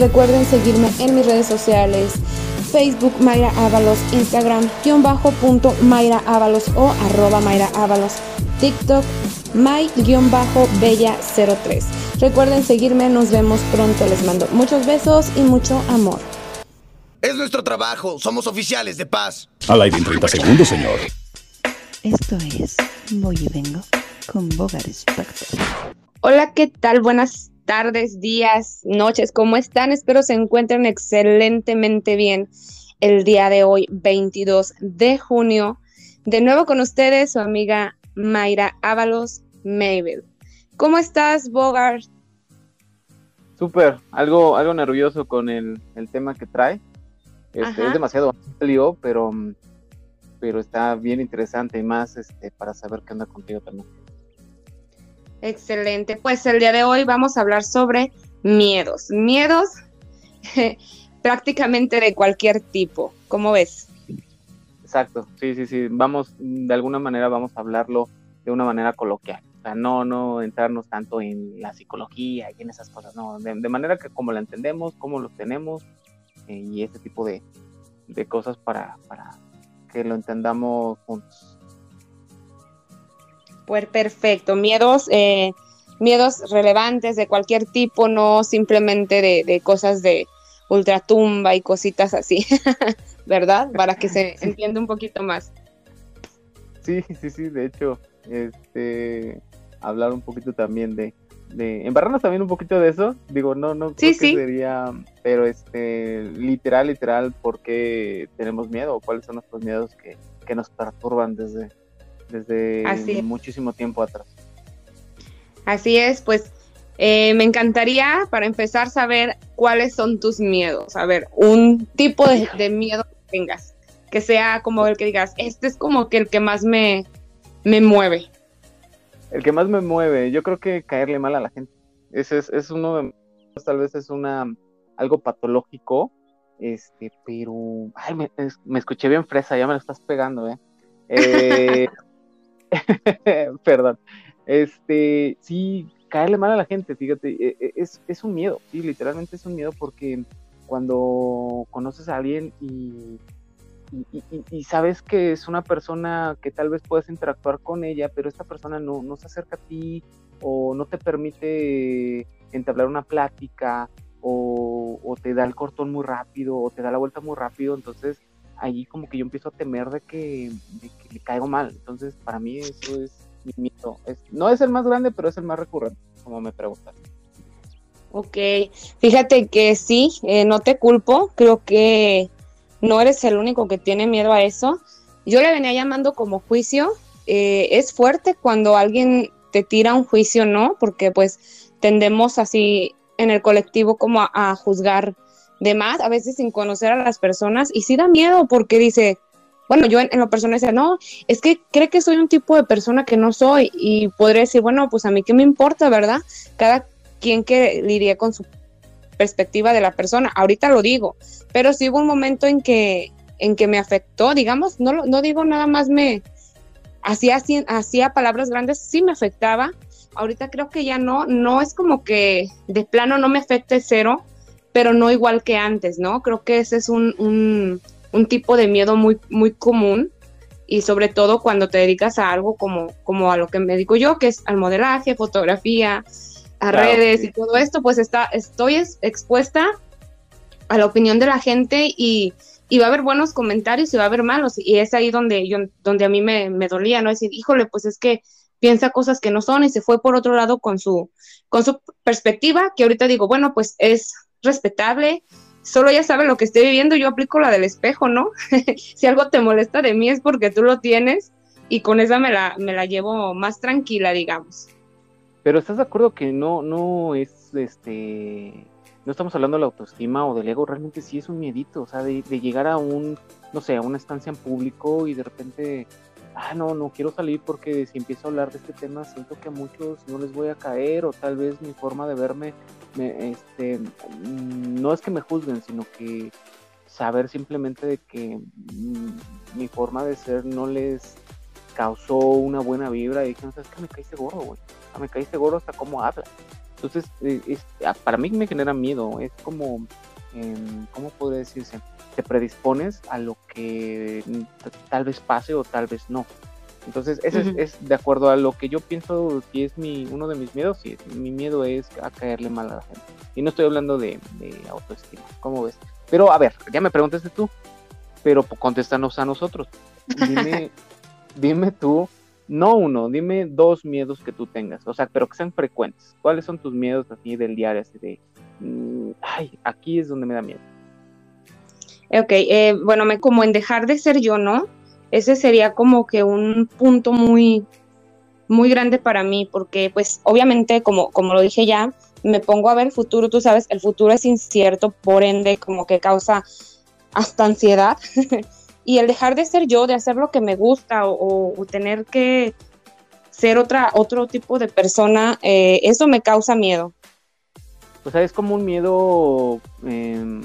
Recuerden seguirme en mis redes sociales, Facebook Mayra Ábalos, Instagram guion bajo punto Mayra Ábalos o arroba Mayra Ábalos, TikTok may-bella03. Recuerden seguirme, nos vemos pronto, les mando muchos besos y mucho amor. Es nuestro trabajo, somos oficiales de paz. Al aire en 30 segundos, señor. Esto es Voy y Vengo con Bogar Spector. Hola, ¿qué tal? Buenas tardes, días, noches, ¿cómo están? Espero se encuentren excelentemente bien el día de hoy, 22 de junio. De nuevo con ustedes, su amiga Mayra Ábalos Mabel. ¿Cómo estás, Bogart? Súper, algo, algo nervioso con el, el tema que trae. Este, es demasiado lío, pero, pero está bien interesante y más este, para saber qué anda contigo también. Excelente, pues el día de hoy vamos a hablar sobre miedos. Miedos prácticamente de cualquier tipo, ¿cómo ves? Exacto, sí, sí, sí. Vamos, de alguna manera vamos a hablarlo de una manera coloquial. O sea, no, no entrarnos tanto en la psicología y en esas cosas, no. De, manera que como la entendemos, cómo lo tenemos, y este tipo de, cosas para, que lo entendamos juntos. Pues perfecto, miedos, eh, miedos relevantes de cualquier tipo, no simplemente de, cosas de ultratumba y cositas así, ¿verdad? Para que se entienda un poquito más. Sí, sí, sí, de hecho, este, hablar un poquito también de, de embarrarnos también un poquito de eso. Digo, no, no creo que sería, pero este, literal, literal, ¿por qué tenemos miedo? ¿O cuáles son nuestros miedos que, nos perturban desde, desde muchísimo tiempo atrás? Así es, pues eh, me encantaría, para empezar, saber cuáles son tus miedos. A ver, un tipo de, de, miedo que tengas, que sea como el que digas, este es como que el que más me, me mueve. El que más me mueve, yo creo que caerle mal a la gente. Ese es, es uno de tal vez es una algo patológico, este, pero ay, me, escuché bien fresa, ya me lo estás pegando, eh. eh perdón. Este, sí, caerle mal a la gente, fíjate, e, e, es, es un miedo, sí, literalmente es un miedo porque cuando conoces a alguien y y, sabes que es una persona que tal vez puedes interactuar con ella, pero esta persona no, no se acerca a ti o no te permite entablar una plática o, te da el cortón muy rápido o te da la vuelta muy rápido, entonces ahí como que yo empiezo a temer de que, le caigo mal. Entonces para mí eso es mi mito. no es el más grande, pero es el más recurrente, como me preguntan. Ok, fíjate que sí, eh, no te culpo, creo que no eres el único que tiene miedo a eso. Yo le venía llamando como juicio. Eh, es fuerte cuando alguien te tira un juicio, ¿no? Porque pues tendemos así en el colectivo como a, juzgar de más, a veces sin conocer a las personas. Y sí da miedo porque dice, bueno, yo en, lo personal decía, no, es que cree que soy un tipo de persona que no soy. Y podría decir, bueno, pues a mí qué me importa, ¿verdad? Cada quien que lidia con su perspectiva de la persona. Ahorita lo digo, pero sí hubo un momento en que, en que me afectó, digamos, no, no digo nada más me hacía, hacía palabras grandes, sí me afectaba. Ahorita creo que ya no, no es como que de plano no me afecte cero, pero no igual que antes, ¿no? Creo que ese es un, un, un tipo de miedo muy, muy común y sobre todo cuando te dedicas a algo como, como a lo que me dedico yo, que es al modelaje, fotografía, a redes y todo esto, pues está, estoy expuesta a la opinión de la gente y, va a haber buenos comentarios y va a haber malos. Y es ahí donde, yo, donde a mí me, dolía, ¿no? Decir, híjole, pues es que piensa cosas que no son y se fue por otro lado con su, con su perspectiva, que ahorita digo, bueno, pues es respetable, solo ya sabe lo que estoy viviendo, yo aplico la del espejo, ¿no? si algo te molesta de mí es porque tú lo tienes y con esa me la, me la llevo más tranquila, digamos. Pero ¿estás de acuerdo que no, no es este no estamos hablando de la autoestima o del ego, realmente sí es un miedito, o sea, de, llegar a un, no sé, a una estancia en público y de repente, ah, no, no quiero salir porque si empiezo a hablar de este tema siento que a muchos no les voy a caer o tal vez mi forma de verme, este, mm, no es que me juzguen, sino que saber simplemente de que mm, mi forma de ser no les causó una buena vibra y dijeron, ¿sabes que me caíste gordo, güey? me caíste gordo hasta cómo hablas. Entonces, eh, es, ah, para mí me genera miedo, es como, em, ¿cómo podría decirse? Te predispones a lo que tal vez pase o tal vez no. Entonces, ese es, de acuerdo a lo que yo pienso que es mi, uno de mis miedos, sí, mi miedo es a caerle mal a la gente. Y no estoy hablando de, autoestima, ¿cómo ves? Pero a ver, ya me preguntaste tú, pero contéstanos a nosotros. Dime, dime tú, no uno, dime dos miedos que tú tengas, o sea, pero que sean frecuentes. ¿Cuáles son tus miedos así del diario, así de, mm, ay, aquí es donde me da miedo? Ok, eh, bueno, me, como en dejar de ser yo, ¿no? Ese sería como que un punto muy, muy grande para mí, porque pues obviamente, como, como lo dije ya, me pongo a ver el futuro, tú sabes, el futuro es incierto, por ende, como que causa hasta ansiedad. y el dejar de ser yo, de hacer lo que me gusta o, tener que ser otra, otro tipo de persona, eh, eso me causa miedo. O sea, es como un miedo, em,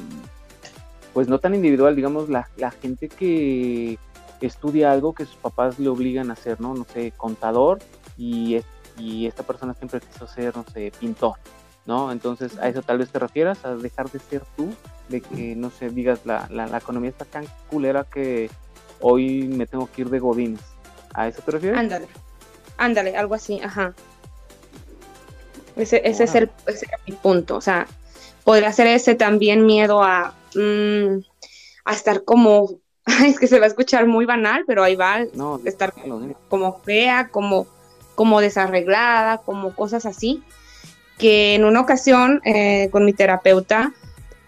pues no tan individual, digamos, la, la gente que estudia algo que sus papás le obligan a hacer, ¿no? No sé, contador y, y esta persona siempre quiso ser, no sé, pintor, ¿no? Entonces, a eso tal vez te refieras, a dejar de ser tú de que, no sé, digas, la, la, economía está tan culera que hoy me tengo que ir de godines. ¿A eso te refieres? Ándale, ándale, algo así, ajá. Ese, ese, es el, ese mi punto, o sea, podría ser ese también miedo a, mm, a estar como, es que se va a escuchar muy banal, pero ahí va, no, estar como fea, como, como desarreglada, como cosas así, que en una ocasión eh, con mi terapeuta,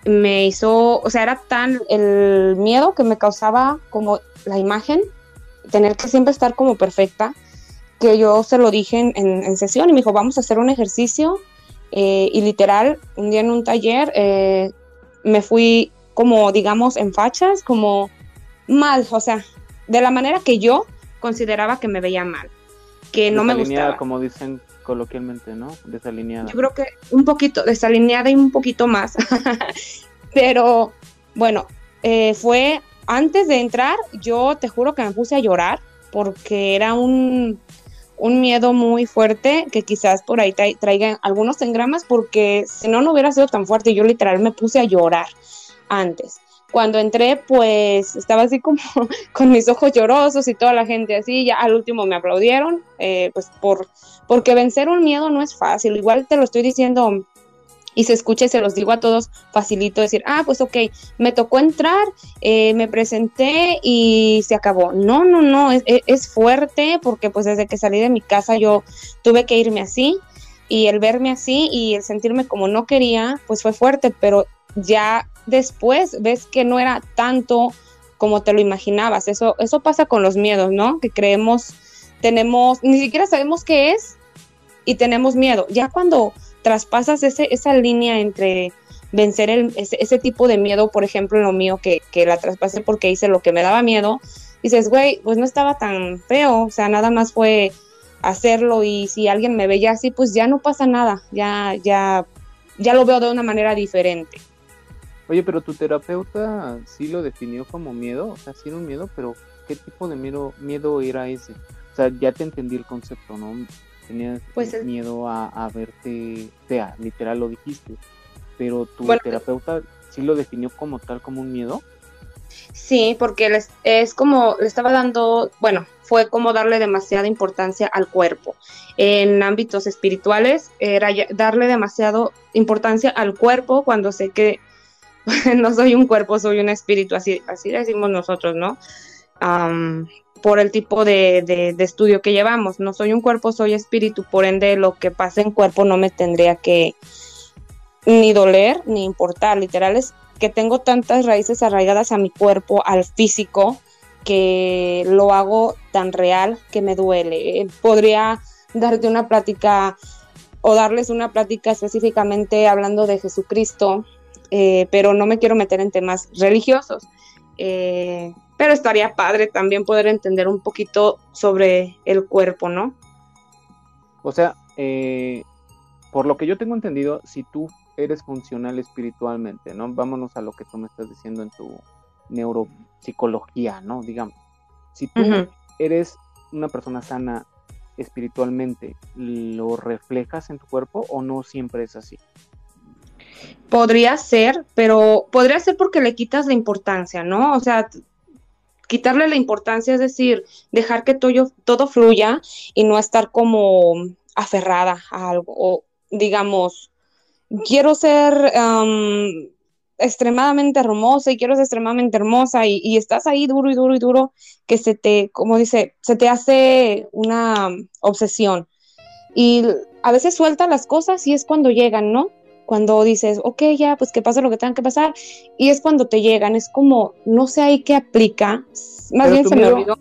me hizo, o sea, era tan el miedo que me causaba como la imagen, tener que siempre estar como perfecta, que yo se lo dije en, sesión y me dijo, vamos a hacer un ejercicio. Eh, y literal, un día en un taller eh, me fui como, digamos, en fachas, como mal, o sea, de la manera que yo consideraba que me veía mal, que no me gustaba. Como dicen coloquialmente, ¿no? Desalineada. Yo creo que un poquito, desalineada y un poquito más. Pero bueno, eh, fue antes de entrar, yo te juro que me puse a llorar porque era un, un miedo muy fuerte que quizás por ahí traigan algunos engramas porque si no, no hubiera sido tan fuerte. Yo literal me puse a llorar antes cuando entré, pues estaba así como con mis ojos llorosos y toda la gente así, ya al último me aplaudieron, eh, pues por, porque vencer un miedo no es fácil, igual te lo estoy diciendo y se escucha y se los digo a todos facilito decir, ah, pues ok, me tocó entrar, eh, me presenté y se acabó. No, no, no, es, es, fuerte porque pues desde que salí de mi casa yo tuve que irme así y el verme así y el sentirme como no quería, pues fue fuerte, pero ya después ves que no era tanto como te lo imaginabas. Eso, eso pasa con los miedos, ¿no? Que creemos, tenemos, ni siquiera sabemos qué es y tenemos miedo. Ya cuando traspasas ese, esa línea entre vencer ese, tipo de miedo, por ejemplo, lo mío, que, que la traspasé porque hice lo que me daba miedo, dices, güey, pues no estaba tan feo, o sea, nada más fue hacerlo y si alguien me veía así, pues ya no pasa nada, ya, ya, ya lo veo de una manera diferente. Oye, pero tu terapeuta sí lo definió como miedo, o sea, sí era un miedo, pero ¿qué tipo de miedo, miedo era ese? O sea, ya te entendí el concepto, ¿no? Tenías pues miedo a, verte fea, literal lo dijiste, pero tu terapeuta sí lo definió como tal, como un miedo. Sí, porque es como, le estaba dando, bueno, fue como darle demasiada importancia al cuerpo. En ámbitos espirituales era darle demasiado importancia al cuerpo cuando sé que no soy un cuerpo, soy un espíritu, así, así decimos nosotros, ¿no? por el tipo de, estudio que llevamos. No soy un cuerpo, soy espíritu, por ende lo que pasa en cuerpo no me tendría que ni doler ni importar. Literal es que tengo tantas raíces arraigadas a mi cuerpo, al físico, que lo hago tan real que me duele. Podría darte una plática o darles una plática específicamente hablando de Jesucristo, eh, pero no me quiero meter en temas religiosos. Eh, pero estaría padre también poder entender un poquito sobre el cuerpo, ¿no? O sea, eh, por lo que yo tengo entendido, si tú eres funcional espiritualmente, ¿no? Vámonos a lo que tú me estás diciendo en tu neuropsicología, ¿no? Digamos, si tú eres una persona sana espiritualmente, ¿lo reflejas en tu cuerpo o no siempre es así? Podría ser, pero podría ser porque le quitas la importancia, ¿no? O sea, quitarle la importancia es decir, dejar que todo, todo fluya y no estar como aferrada a algo, o digamos, quiero ser extremadamente hermosa y quiero ser extremadamente hermosa y, estás ahí duro y duro y duro que se te, como dice, se te hace una obsesión. Y a veces suelta las cosas y es cuando llegan, ¿no? Cuando dices, ok, ya, pues que pase lo que tenga que pasar. Y es cuando te llegan, es como, no sé ahí qué aplica. Más bien se me olvidó.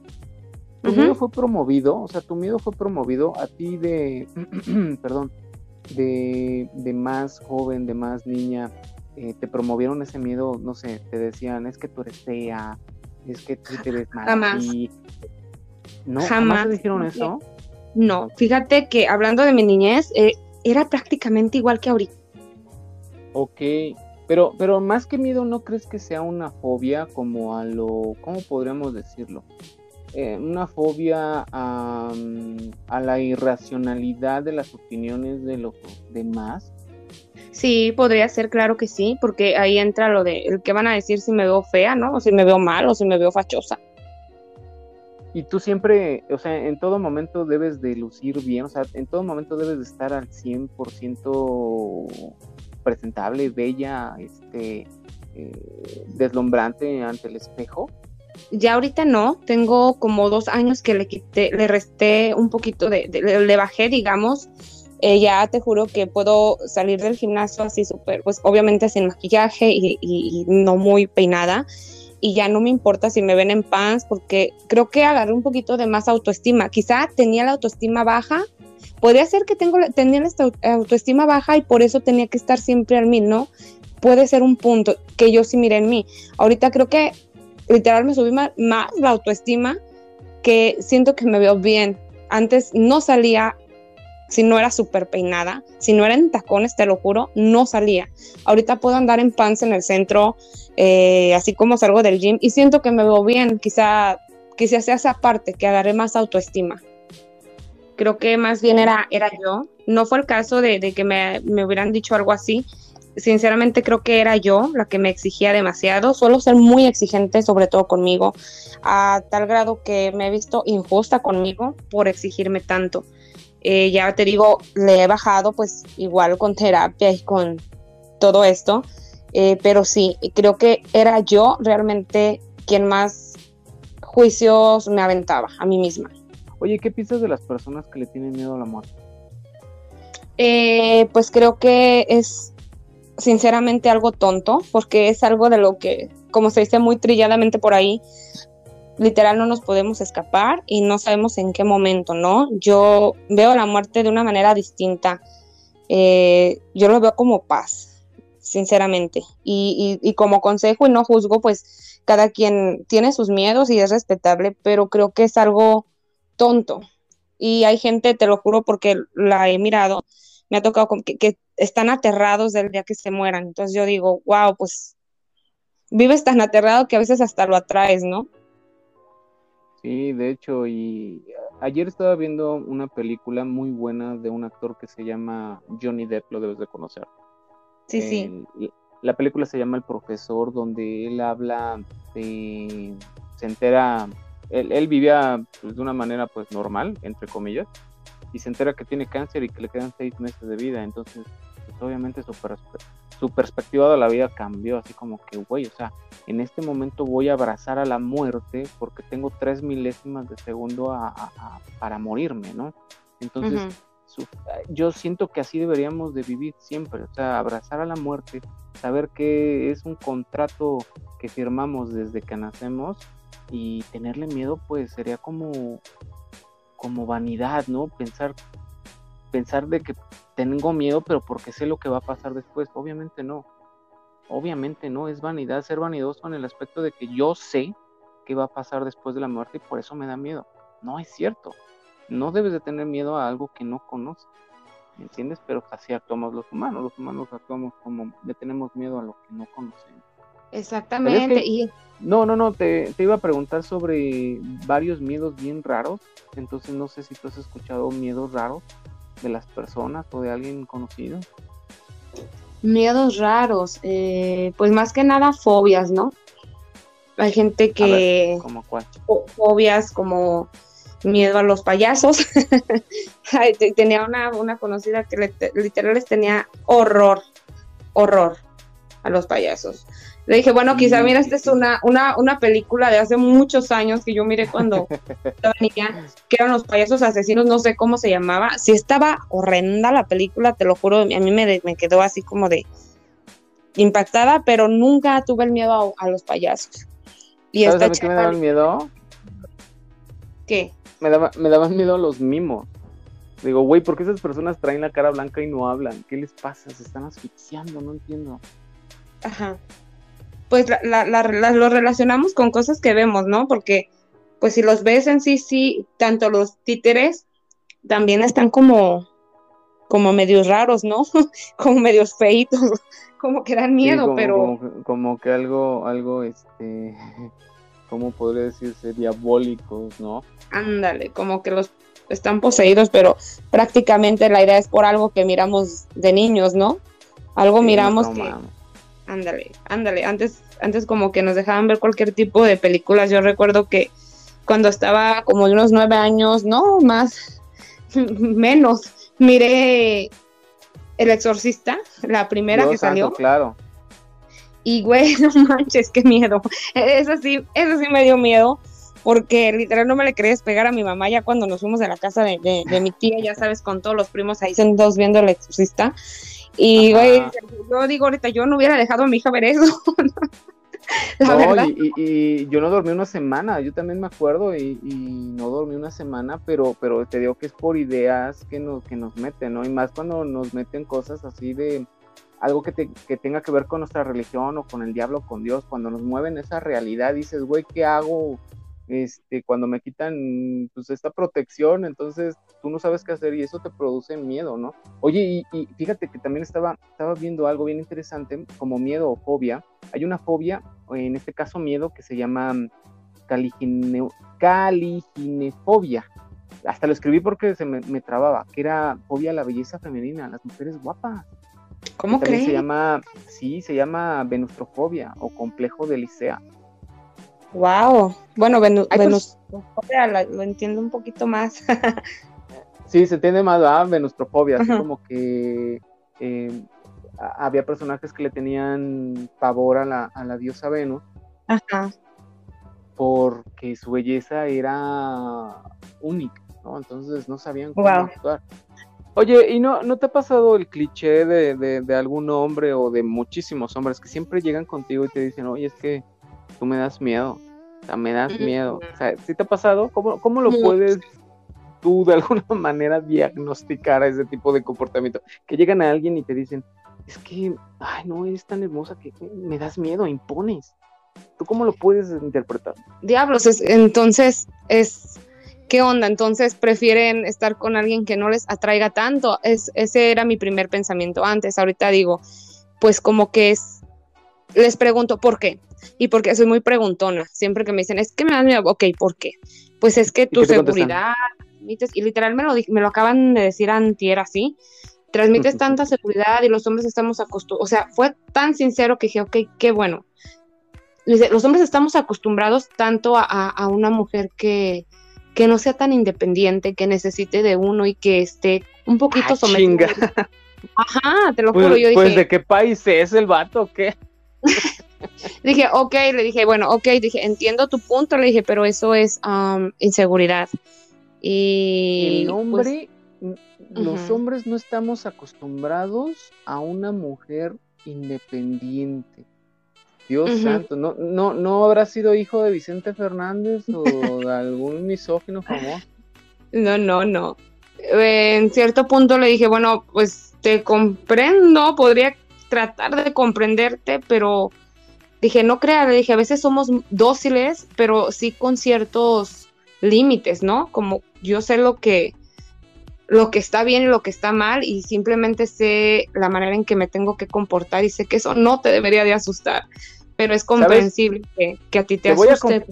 Tu miedo fue promovido, o sea, tu miedo fue promovido a ti de, perdón, de, de más joven, de más niña, eh, te promovieron ese miedo, no sé, te decían, es que tú eres fea, es que tú te ves mal. Jamás. ¿No? ¿Jamás te dijeron eso? No, fíjate que hablando de mi niñez, eh, era prácticamente igual que ahorita. Ok, pero, pero más que miedo, ¿no crees que sea una fobia como a lo, ¿cómo podríamos decirlo? Eh, una fobia a, a, la irracionalidad de las opiniones de los demás. Sí, podría ser, claro que sí, porque ahí entra lo de el que van a decir si me veo fea, ¿no? O si me veo mal o si me veo fachosa. Y tú siempre, o sea, en todo momento debes de lucir bien, o sea, en todo momento debes de estar al 100% presentable, bella, este, eh, deslumbrante ante el espejo. Ya ahorita no, tengo como dos años que le quité, le resté un poquito de, le bajé, digamos, eh, ya te juro que puedo salir del gimnasio así súper, pues obviamente sin maquillaje y, no muy peinada. Y ya no me importa si me ven en pants porque creo que agarré un poquito de más autoestima. Quizá tenía la autoestima baja. Podría ser que tengo, tenía la autoestima baja y por eso tenía que estar siempre al mil, ¿no? Puede ser un punto que yo sí miré en mí. Ahorita creo que literal me subí más, más la autoestima que siento que me veo bien. Antes no salía si no era súper peinada, si no era en tacones, te lo juro, no salía. Ahorita puedo andar en pants en el centro, eh, así como salgo del gym, y siento que me veo bien, quizá, quizá sea esa parte, que agarré más autoestima. Creo que más bien era, era yo. No fue el caso de, que me, me hubieran dicho algo así. Sinceramente creo que era yo la que me exigía demasiado. Suelo ser muy exigente, sobre todo conmigo, a tal grado que me he visto injusta conmigo por exigirme tanto eh, ya te digo, le he bajado pues igual con terapia y con todo esto, eh, pero sí, creo que era yo realmente quien más juicios me aventaba a mí misma. Oye, ¿qué piensas de las personas que le tienen miedo a la muerte? Eh, pues creo que es sinceramente algo tonto, porque es algo de lo que, como se dice muy trilladamente por ahí, literal no nos podemos escapar y no sabemos en qué momento, ¿no? Yo veo la muerte de una manera distinta. Eh, yo lo veo como paz, sinceramente. Y, como consejo y no juzgo, pues cada quien tiene sus miedos y es respetable, pero creo que es algo tonto. Y hay gente, te lo juro porque la he mirado, me ha tocado que, que están aterrados del día que se mueran. Entonces yo digo, wow, pues vives tan aterrado que a veces hasta lo atraes, ¿no? Sí, de hecho, y ayer estaba viendo una película muy buena de un actor que se llama Johnny Depp, lo debes de conocer. Sí, sí. La película se llama El Profesor, donde él habla de, se entera, él, vivía pues, de una manera pues normal, entre comillas, y se entera que tiene cáncer y que le quedan seis meses de vida, entonces pues, obviamente su, su perspectiva de la vida cambió, así como que, güey, o sea, en este momento voy a abrazar a la muerte porque tengo tres milésimas de segundo para morirme, ¿no? Entonces, yo siento que así deberíamos de vivir siempre, o sea, abrazar a la muerte, saber que es un contrato que firmamos desde que nacemos y tenerle miedo, pues sería como, como vanidad, ¿no? Pensar, pensar de que tengo miedo, pero porque sé lo que va a pasar después. Obviamente no. Obviamente no, es vanidad, ser vanidoso en el aspecto de que yo sé qué va a pasar después de la muerte y por eso me da miedo. No es cierto. No debes de tener miedo a algo que no conoces. ¿Me entiendes? Pero así actuamos los humanos. Los humanos actuamos como le tenemos miedo a lo que no conocemos. Exactamente. Y No, no, no, te, te iba a preguntar sobre varios miedos bien raros. Entonces no sé si tú has escuchado miedos raros de las personas o de alguien conocido. miedos raros, eh, pues más que nada fobias, ¿no? Hay gente ver, que ¿Cómo cuál? fo- fobias como miedo a los payasos. Ay, te- tenía una, una conocida que le- literal les tenía horror, horror a los payasos. Le dije, bueno, quizá mira, esta es una, una, una película de hace muchos años que yo miré cuando estaba niña, que eran los payasos asesinos, no sé cómo se llamaba. Si estaba horrenda la película, te lo juro, a mí me, quedó así como de impactada, pero nunca tuve el miedo a, a los payasos. Y ¿Sabes esta a mí qué me chava, miedo? ¿qué? Me, daba, me daban miedo los mimos. Digo, güey, ¿por qué esas personas traen la cara blanca y no hablan? ¿Qué les pasa? Se están asfixiando, no entiendo. Ajá. Pues la, la- la- la- lo relacionamos con cosas que vemos, ¿no? Porque, pues si los ves en sí, sí, tanto los títeres también están como, como medios raros, ¿no? como medios feitos, como que dan Sí, miedo, como, pero como, que- como que algo, algo, este, ¿cómo podría decirse? Diabólicos, ¿no? ándale, como que los están poseídos, pero prácticamente la idea es por algo que miramos de niños, ¿no? Algo Sí, miramos no que. Ándale, ándale. Antes, antes como que nos dejaban ver cualquier tipo de películas. Yo recuerdo que cuando estaba como de unos nueve años, no más, menos, miré El Exorcista, la primera Dios que salió. claro. Y güey, no manches, qué miedo. Eso sí, eso sí me dio miedo. Porque literal no me le quería despegar a mi mamá ya cuando nos fuimos de la casa de, de- de mi tía, ya sabes, con todos los primos ahí sentados viendo el exorcista. Y güey, yo digo ahorita, yo no hubiera dejado a mi hija ver eso. la No, y, y- y yo no dormí una semana, yo también me acuerdo y, y no dormí una semana, pero, pero te digo que es por ideas que nos, que nos meten, ¿no? Y más cuando nos meten cosas así de algo que, te- que tenga que ver con nuestra religión o con el diablo, con Dios, cuando nos mueven esa realidad, dices, güey, ¿qué hago? Este, cuando me quitan pues esta protección, entonces tú no sabes qué hacer y eso te produce miedo, ¿no? Oye, y, y fíjate que también estaba, estaba viendo algo bien interesante, como miedo o fobia. Hay una fobia, en este caso miedo, que se llama mm, caligine- caliginefobia. Hasta lo escribí porque se me, me trababa, que era fobia a la belleza femenina, a las mujeres guapas. ¿Cómo crees? se llama, sí, se llama venustrofobia o complejo de Licea. Wow. Bueno, Venus, Hay Venus la- lo entiendo un poquito más. Sí, se entiende más a venustrofobia, así como que eh, había personajes que le tenían pavor a la, a la diosa Venus Ajá. porque su belleza era única, ¿no? Entonces no sabían cómo Wow. actuar. Oye, ¿y no, no te ha pasado el cliché de, de, de algún hombre o de muchísimos hombres que siempre llegan contigo y te dicen, oye, es que tú me das miedo, o sea, me das miedo? O sea, ¿sí te ha pasado? ¿Cómo, cómo lo puedes tú de alguna manera diagnosticar a ese tipo de comportamiento? Que llegan a alguien y te dicen, es que, ay, no, eres tan hermosa que me das miedo, impones. ¿Tú cómo lo puedes interpretar? Diablos, es- entonces es ¿qué onda? Entonces prefieren estar con alguien que no les atraiga tanto. Es, ese era mi primer pensamiento antes. Ahorita digo, pues como que es, les pregunto por qué. Y porque soy muy preguntona. Siempre que me dicen, es que me das miedo, ok, ¿por qué? Pues es que tu seguridad, transmites- y literal me lo, me lo acaban de decir antier así, transmites tanta seguridad y los hombres estamos acostumbrados, o sea, fue tan sincero que dije, ok, qué bueno. Los hombres estamos acostumbrados tanto a, a- a una mujer que, que no sea tan independiente, que necesite de uno y que esté un poquito Ah, chinga. Ajá, te lo Pues, juro, yo pues, dije, ¿de qué país es el vato o qué? Dije, ok, le dije, bueno, ok, dije, entiendo tu punto, le dije, pero eso es am, inseguridad. Y el pues, hombre, los hombres no estamos acostumbrados a una mujer independiente. Dios santo, ¿no, no, ¿no habrá sido hijo de Vicente Fernández o de algún misógino famoso? No, no, no. En cierto punto le dije, bueno, pues te comprendo, podría tratar de comprenderte, pero dije, no crea, le dije, a veces somos dóciles, pero sí con ciertos límites, ¿no? Como yo sé lo que lo que está bien y lo que está mal y simplemente sé la manera en que me tengo que comportar y sé que eso no te debería de asustar. pero es comprensible que, que a ti te, Te voy a asuste.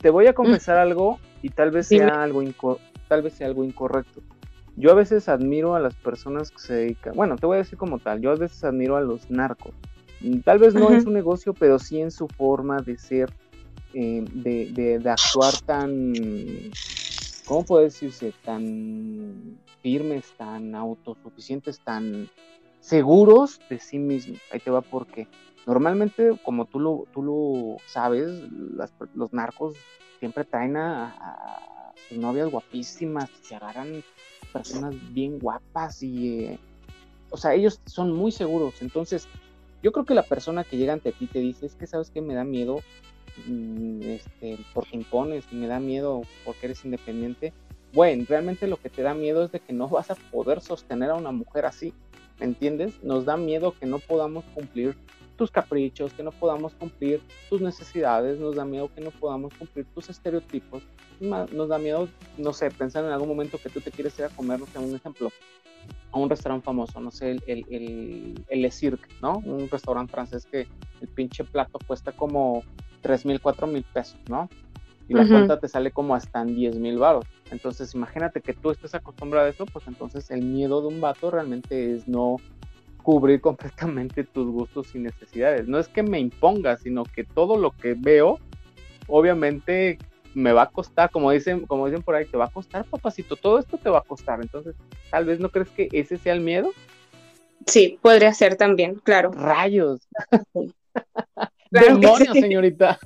Te voy a confesar algo y tal vez Dime. sea algo inco- tal vez sea algo incorrecto. Yo a veces admiro a las personas que se dedican, bueno, te voy a decir como tal, yo a veces admiro a los narcos. Mm, Tal vez no Ajá. en su negocio, pero sí en su forma de ser, eh, de, de- de actuar tan, ¿cómo puede decirse? Tan firmes, tan autosuficientes, tan seguros de sí mismos. Ahí te va porque normalmente, como tú lo, tú lo sabes, las los narcos siempre traen a, a sus novias guapísimas, se agarran personas bien guapas y, eh, o sea, ellos son muy seguros. Entonces, yo creo que la persona que llega ante ti te dice, es que sabes que me da miedo, mm, este, porque impones y me da miedo porque eres independiente. Bueno, realmente lo que te da miedo es de que no vas a poder sostener a una mujer así, ¿me entiendes? Nos da miedo que no podamos cumplir tus caprichos, que no podamos cumplir tus necesidades, nos da miedo que no podamos cumplir tus estereotipos, nos da miedo, no sé, pensar en algún momento que tú te quieres ir a comer, no sé, un ejemplo, a un restaurante famoso, no sé, el, el, el, el Le Cirque, ¿no? Un restaurante francés que el pinche plato cuesta como 3 mil, 4 mil pesos, ¿no? Y la Ujú. cuenta te sale como hasta en 10 mil baros. Entonces, imagínate que tú estés acostumbrado a eso, pues entonces el miedo de un vato realmente es no cubrir completamente tus gustos y necesidades. No es que me imponga, sino que todo lo que veo, obviamente me va a costar, como dicen, como dicen por ahí, te va a costar, papacito, todo esto te va a costar. Entonces, tal vez no crees que ese sea el miedo. Sí, podría ser también, claro. Rayos, Claro demonios, sí. señorita.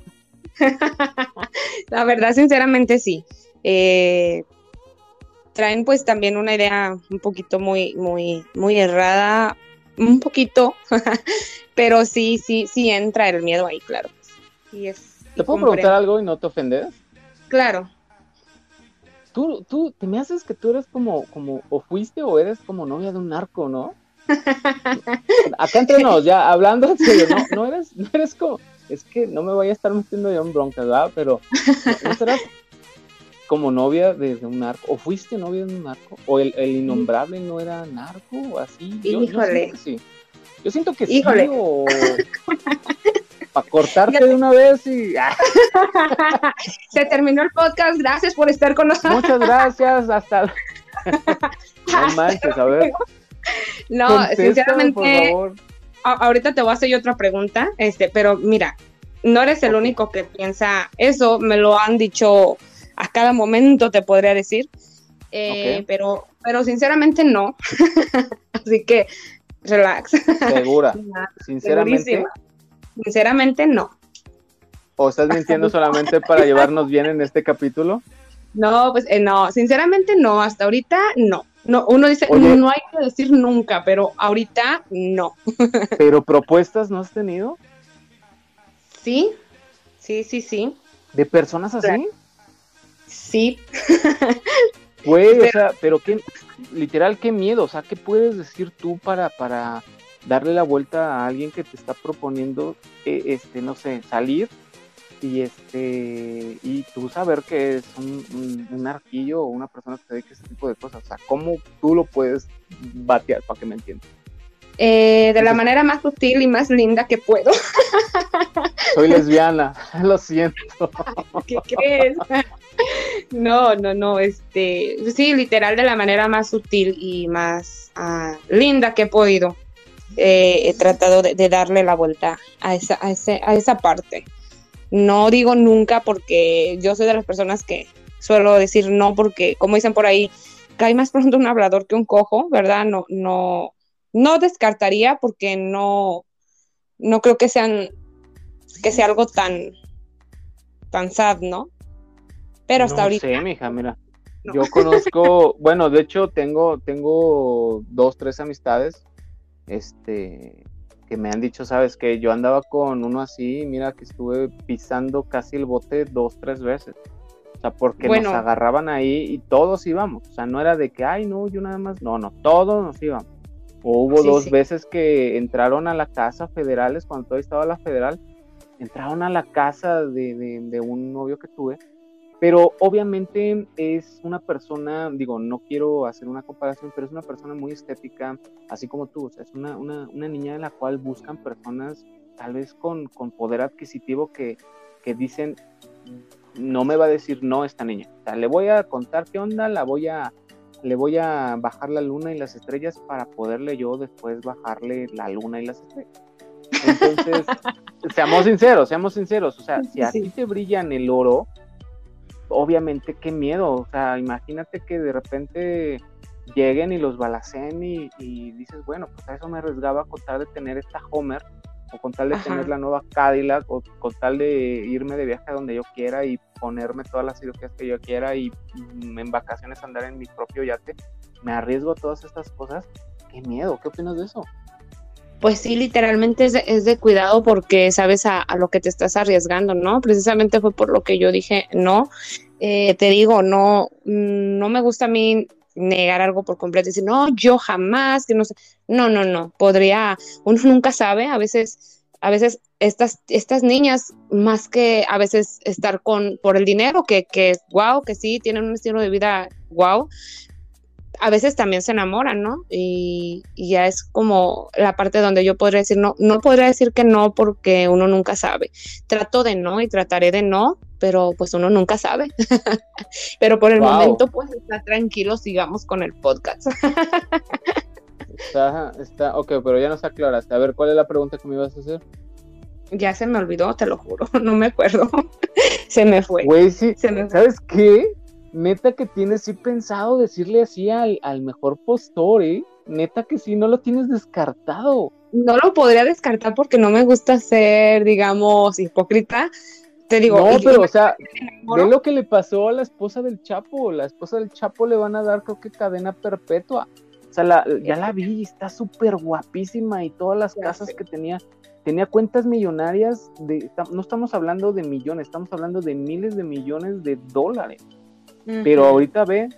La verdad, sinceramente, sí. Eh, traen pues también una idea un poquito muy, muy, muy errada, un poquito, pero sí, sí, sí entra el miedo ahí, claro. Sí es. ¿Te puedo comprendo. preguntar algo y no te ofendes? Claro. Tú, tú, te me haces que tú eres como, como, o fuiste o eres como novia de un narco, ¿no? Acá entre nos, ya hablando en serio, no, no eres, no eres como, es que no me voy a estar metiendo yo en broncas, ¿verdad? Pero, ¿no, no serás como novia de, de un narco? ¿O fuiste novia de un narco? ¿O el, el innombrable no era narco o así? Yo, yo Híjole. siento que sí. Yo siento que Híjole. sí, o para cortarte de una vez y... ah, Se terminó el podcast. Gracias por estar con nosotros. muchas gracias, hasta... no manches, a ver. No, Contéstame, sinceramente, por favor. a- ahorita te voy a hacer yo otra pregunta, este, pero mira, no eres el único que piensa eso, me lo han dicho a cada momento, te podría decir, Eh, pero, pero sinceramente no, así que relax, Segura, sinceramente. Segurísima. sinceramente no. ¿O estás mintiendo solamente para llevarnos bien en este capítulo? No, pues eh, no, sinceramente no, hasta ahorita no. No, uno dice, Oye. no hay que decir nunca, pero ahorita no. ¿Pero propuestas no has tenido? Sí, sí, sí, sí, ¿De personas así? Sí. Güey, o sea, pero qué, literal, qué miedo, o sea, ¿qué puedes decir tú para, para darle la vuelta a alguien que te está proponiendo, eh, este, no sé, salir y este, y tú saber que es un, un, un arquillo o una persona que se dedica a ese tipo de cosas, o sea, ¿cómo tú lo puedes batear para que me entiendas? Eh, de la manera más sutil y más linda que puedo. Soy lesbiana, lo siento. ¿Qué crees? No, no, no, este, sí, literal de la manera más sutil y más ah, linda que he podido. Eh, he tratado de, de darle la vuelta a esa, a, ese, a esa parte. No digo nunca porque yo soy de las personas que suelo decir no porque, como dicen por ahí, cae más pronto un hablador que un cojo, ¿verdad? No, no, no descartaría porque no, no creo que sean, que sea algo tan, tan sad, ¿no? Pero hasta no ahorita. sé, mija, mira. No. Yo conozco, bueno, de hecho tengo, tengo dos, tres amistades, este, que me han dicho, sabes que yo andaba con uno así, mira que estuve pisando casi el bote dos, tres veces. O sea, porque Bueno. nos agarraban ahí y todos íbamos. O sea, no era de que, ay, no, yo nada más. No, no, todos nos íbamos. O hubo Sí, dos sí. veces que entraron a la casa federales, cuando todavía estaba la federal, entraron a la casa de, de- de un novio que tuve pero obviamente es una persona, digo, no quiero hacer una comparación, pero es una persona muy estética, así como tú, o sea, es una, una, una niña de la cual buscan personas tal vez con, con poder adquisitivo que, que dicen, no me va a decir no esta niña. O sea, le voy a contar qué onda, la voy a, le voy a bajar la luna y las estrellas para poderle yo después bajarle la luna y las estrellas. Entonces, seamos sinceros, seamos sinceros. O sea, si a ti te brillan el oro, obviamente qué miedo. O sea, imagínate que de repente lleguen y los balacen y, y dices, bueno, pues a eso me arriesgaba con tal de tener esta Homer o con tal de tener la nueva Cadillac o con tal de irme de viaje a donde yo quiera y ponerme todas las cirugías que yo quiera y mm, en vacaciones andar en mi propio yate, me arriesgo a todas estas cosas. Qué miedo, ¿qué opinas de eso? Pues sí, literalmente es de, es de cuidado porque sabes a, lo que te estás arriesgando, ¿no? Precisamente fue por lo que yo dije no. Eh, te digo, no, mm, no me gusta a mí negar algo por completo y decir, no, yo jamás, que no sé, no, no, no, podría, uno nunca sabe, a veces, a veces estas, estas niñas, más que a veces estar con, por el dinero, que, que wow, que sí, tienen un estilo de vida wow, a veces también se enamoran, ¿no? Y, y, ya es como la parte donde yo podría decir, no, no podría decir que no porque uno nunca sabe. Trato de no y trataré de no, pero pues uno nunca sabe. pero por el wow. momento, pues está tranquilo, sigamos con el podcast. está, está, ok, pero ya nos aclaraste. A ver, ¿cuál es la pregunta que me ibas a hacer? Ya se me olvidó, te lo juro, no me acuerdo. se me fue. Güey, sí, se me ¿sabes fue. qué? Neta que tienes sí pensado decirle así al, al, mejor postor, ¿eh? Neta que sí, no lo tienes descartado. No lo podría descartar porque no me gusta ser, digamos, hipócrita. Te digo, no, pero, o sea, ve lo que le pasó a la esposa del Chapo. La esposa del Chapo le van a dar, creo que cadena perpetua. O sea, la, ya la vi, está súper guapísima y todas las casas que tenía tenía cuentas millonarias de, no estamos hablando de millones, estamos hablando de miles de millones de dólares. Pero ahorita ve,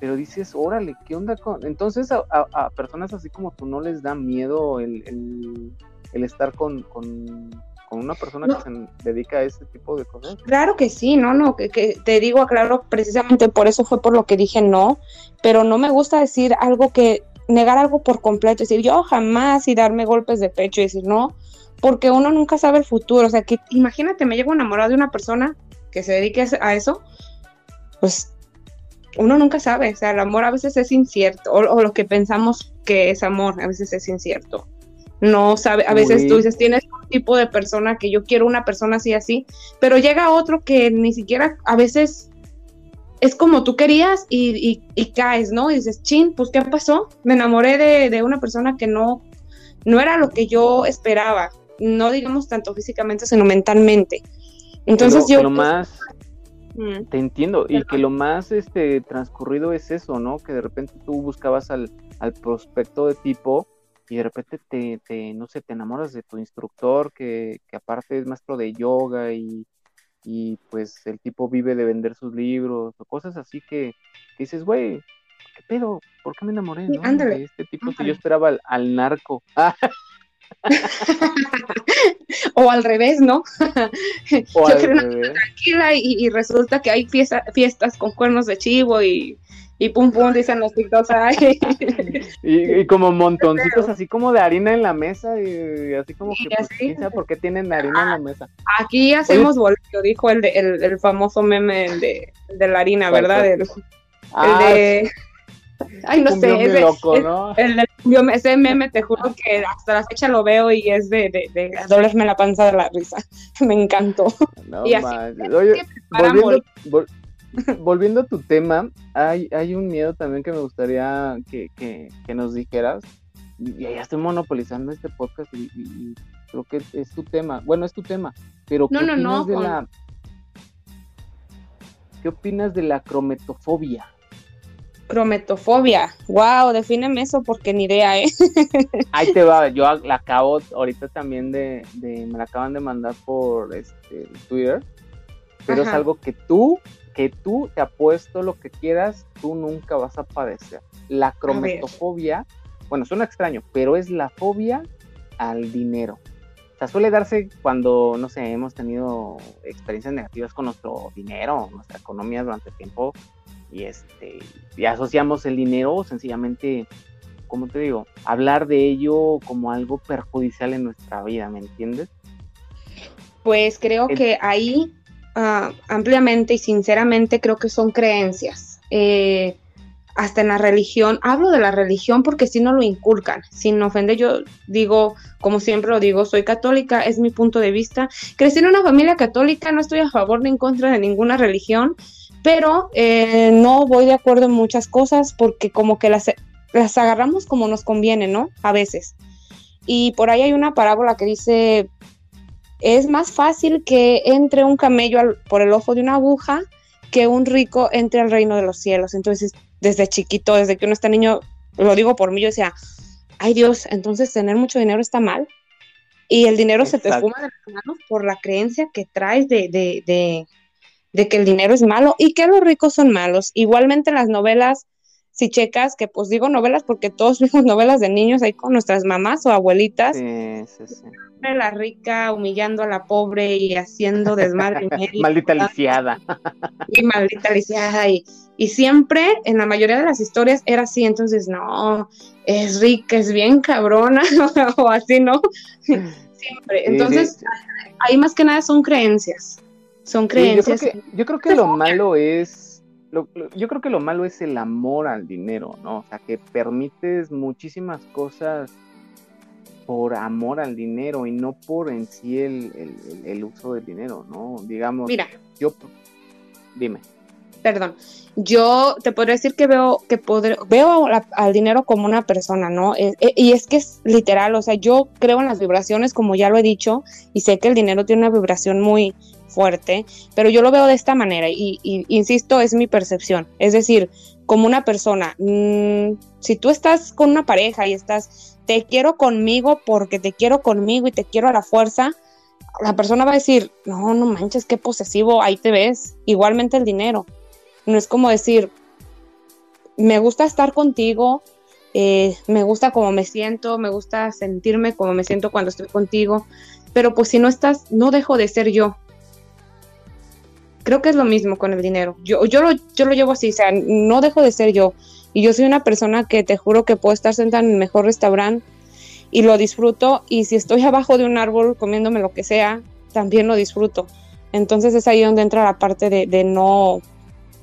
pero dices, órale, ¿qué onda con...? Entonces a, a, a personas así como tú no les da miedo el, el, el estar con, con, con, una persona no. que se dedica a ese tipo de cosas. Claro que sí, no, no, que, que te digo, aclaro, precisamente por eso fue por lo que dije no, pero no me gusta decir algo que, negar algo por completo, decir yo jamás y darme golpes de pecho y decir no, porque uno nunca sabe el futuro, o sea, que imagínate, me llego enamorado de una persona que se dedique a eso, pues uno nunca sabe, o sea, el amor a veces es incierto, o, o, lo que pensamos que es amor, a veces es incierto. No sabe, a veces Uy. tú dices, tienes un tipo de persona que yo quiero una persona así, así, pero llega otro que ni siquiera a veces es como tú querías y, y, y caes, ¿no? Y dices, chin, pues ¿qué pasó? Me enamoré de, de, una persona que no, no era lo que yo esperaba, no digamos tanto físicamente, sino mentalmente. Entonces yo... Más te entiendo, y que lo más este transcurrido es eso, ¿no? Que de repente tú buscabas al, al prospecto de tipo y de repente te, te, no sé, te enamoras de tu instructor, que, que aparte es maestro de yoga y, y, pues el tipo vive de vender sus libros o cosas así que, que dices, güey, ¿qué pedo? ¿Por qué me enamoré ¿no? de este tipo? Si yo esperaba al, al narco. o al revés, ¿no? O Yo quiero una vida tranquila y, y, resulta que hay fiesta, fiestas con cuernos de chivo y, y pum pum, dicen los TikToks. y, y, como montoncitos así como de harina en la mesa y, así como que, pues, ¿quién sabe por qué tienen harina ah, en la mesa? Aquí hacemos bolillo, dijo el, de, el, el, famoso meme de, de la harina, ¿verdad? El, ah, el de... Ay, no sé, ese, loco, ¿no? el, el, ese meme te juro que hasta la fecha lo veo y es de, de, de dolerme la panza de la risa. Me encantó. No, y así, Oye, volviendo, vol, volviendo, a tu tema, hay, hay un miedo también que me gustaría que, que, que nos dijeras. Y ya estoy monopolizando este podcast y, y, y, creo que es tu tema. Bueno, es tu tema, pero no, ¿qué no, opinas no, de con... la ¿Qué opinas de la crometofobia? Crometofobia. Wow, defíneme eso porque ni idea, ¿eh? Ahí te va, yo la acabo ahorita también de, de me la acaban de mandar por este Twitter, pero Ajá. es algo que tú, que tú te apuesto lo que quieras, tú nunca vas a padecer. La crometofobia, bueno, suena extraño, pero es la fobia al dinero. O sea, suele darse cuando, no sé, hemos tenido experiencias negativas con nuestro dinero, nuestra economía durante tiempo, y este y asociamos el dinero sencillamente como te digo, hablar de ello como algo perjudicial en nuestra vida, ¿me entiendes? Pues creo que ahí ah, ampliamente y sinceramente creo que son creencias. Eh, hasta en la religión, hablo de la religión porque si no lo inculcan, sin ofender, yo digo, como siempre lo digo, soy católica, es mi punto de vista. Crecí en una familia católica, no estoy a favor ni en contra de ninguna religión, pero eh, no voy de acuerdo en muchas cosas porque como que las, las agarramos como nos conviene, ¿no? A veces. Y por ahí hay una parábola que dice, es más fácil que entre un camello al- por el ojo de una aguja que un rico entre al reino de los cielos. Entonces, desde chiquito, desde que uno está niño, lo digo por mí, yo decía, ay Dios, entonces tener mucho dinero está mal. Y el dinero se te esfuma de las manos por la creencia que traes de, de, de, de que el dinero es malo y que los ricos son malos. Igualmente las novelas, si checas, que pues digo novelas porque todos vimos novelas de niños ahí con nuestras mamás o abuelitas, Sí, sí, sí. siempre la rica humillando a la pobre y haciendo desmadre Maldita lisiada. y maldita lisiada y, y siempre en la mayoría de las historias era así, entonces no, es rica, es bien cabrona o así, ¿no? Siempre. Entonces, ahí más que nada son creencias. Son Sí, yo, creo creencias. que, yo creo que lo malo es, lo- lo- yo creo que lo malo es el amor al dinero, ¿no? O sea, que permites muchísimas cosas por amor al dinero y no por en sí el, el- el- el uso del dinero, ¿no? Digamos, Mira, yo, dime. Perdón, yo te podría decir que veo que podré- veo al dinero como una persona, ¿no? Eh, eh, y es que es literal, o sea, yo creo en las vibraciones, como ya lo he dicho, y sé que el dinero tiene una vibración muy fuerte, pero yo lo veo de esta manera y, y- insisto, es mi percepción. Es decir, como una persona, mm, si tú estás con una pareja y estás, te quiero conmigo porque te quiero conmigo y te quiero a la fuerza, la persona va a decir, no, no manches, qué posesivo, ahí te ves. Igualmente el dinero. No es como decir, me gusta estar contigo, eh, me gusta como me siento, me gusta sentirme como me siento cuando estoy contigo, pero pues si no estás, no dejo de ser yo. Creo que es lo mismo con el dinero. Yo, yo, lo, yo lo llevo así, o sea, no dejo de ser yo. Y yo soy una persona que te juro que puedo estar sentada en el mejor restaurante y lo disfruto. Y si estoy abajo de un árbol comiéndome lo que sea, también lo disfruto. Entonces es ahí donde entra la parte de no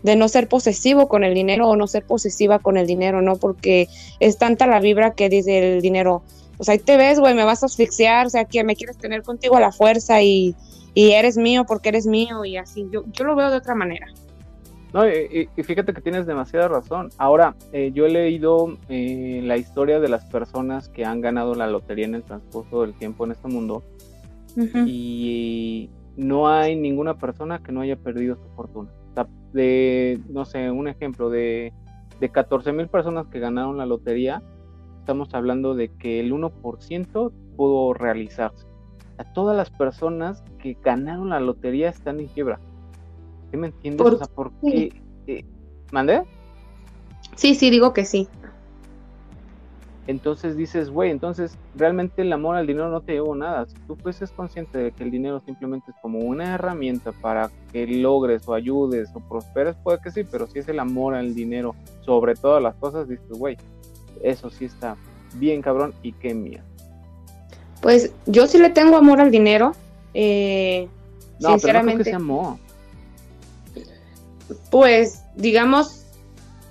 de no ser posesivo con el dinero o no ser posesiva con el dinero, ¿no? Porque es tanta la vibra que dice el dinero, pues ahí te ves, güey, me vas a asfixiar, o sea, que me quieres tener contigo a la fuerza y, y eres mío porque eres mío y así. Yo, yo lo veo de otra manera. No, y, fíjate que tienes demasiada razón. Ahora, eh, yo he leído eh, la historia de las personas que han ganado la lotería en el transcurso del tiempo en este mundo y no hay ninguna persona que no haya perdido su fortuna. De, no sé, un ejemplo, de, de 14 mil personas que ganaron la lotería, estamos hablando de que el 1% pudo realizarse. Sea, todas las personas que ganaron la lotería están en quiebra. ¿Sí me entiendes? ¿Por o sea, ¿por qué? eh, ¿Mandé? Sí, sí, digo que sí. Entonces dices, güey, entonces realmente el amor al dinero no te llevó nada. Si tú pues es consciente de que el dinero simplemente es como una herramienta para que logres o ayudes o prosperes, puede que sí, pero si es el amor al dinero sobre todas las cosas, dices, güey, eso sí está bien cabrón y qué mía. Pues yo sí le tengo amor al dinero. eh, No, pero no creo que sinceramente, sea amor. pues digamos,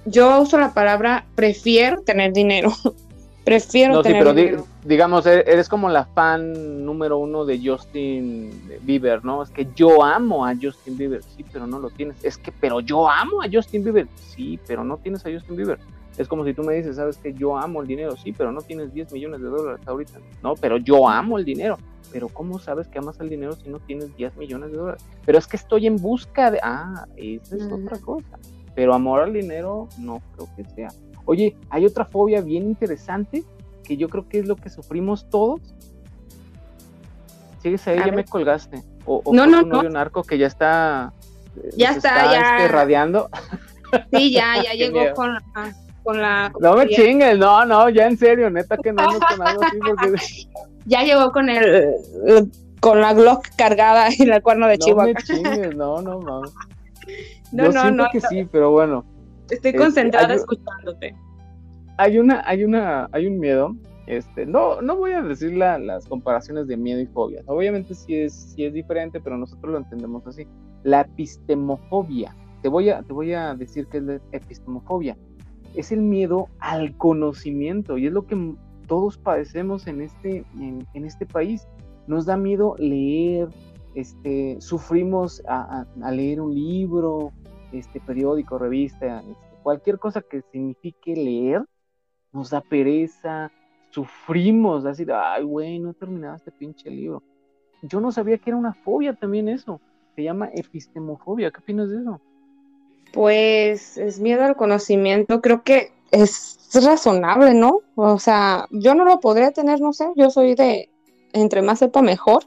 yo uso la palabra prefiero tener dinero. prefiero No, sí, tener pero di- dinero. digamos, e- eres como la fan número uno de Justin Bieber, ¿no? Es que yo amo a Justin Bieber, sí, pero no lo tienes. Es que, pero yo amo a Justin Bieber, sí, pero no tienes a Justin Bieber. Es como si tú me dices, sabes que yo amo el dinero, sí, pero no tienes 10 millones de dólares ahorita. No, pero yo amo el dinero. Pero ¿cómo sabes que amas el dinero si no tienes 10 millones de dólares? Pero es que estoy en busca de... Ah, esa es Mm. otra cosa. Pero amor al dinero no creo que sea. Oye, hay otra fobia bien interesante que yo creo que es lo que sufrimos todos. Sigues ahí, A ya ver. me colgaste. O, o No, no, tu novio narco que ya está. eh, Ya está, ya. este, radiando. Sí, ya, ya llegó miedo. con la, con la No me chingues, no, no, ya en serio, neta que no con algo así porque ya llegó con el con la Glock cargada en el cuerno de no me chingues, no, no mames. No, Yo no, siento no, que sí, pero bueno. Estoy Este, concentrada hay- escuchándote. hay una, hay una, hay un miedo. Este, no, no voy a decir la- las comparaciones de miedo y fobia. Obviamente sí es, sí es diferente, pero nosotros lo entendemos así. La epistemofobia. Te voy a, te voy a decir que es la epistemofobia. Es el miedo al conocimiento y es lo que todos padecemos en este, en, en este país. Nos da miedo leer, este, sufrimos a, a- a leer un libro, este periódico, revista, este, cualquier cosa que signifique leer, nos da pereza, sufrimos, decir, ay, güey, no he terminado este pinche libro. Yo no sabía que era una fobia también eso. Se llama epistemofobia. ¿Qué opinas de eso? Pues es miedo al conocimiento, creo que es razonable, ¿no? O sea, yo no lo podría tener, no sé, yo soy de entre más sepa mejor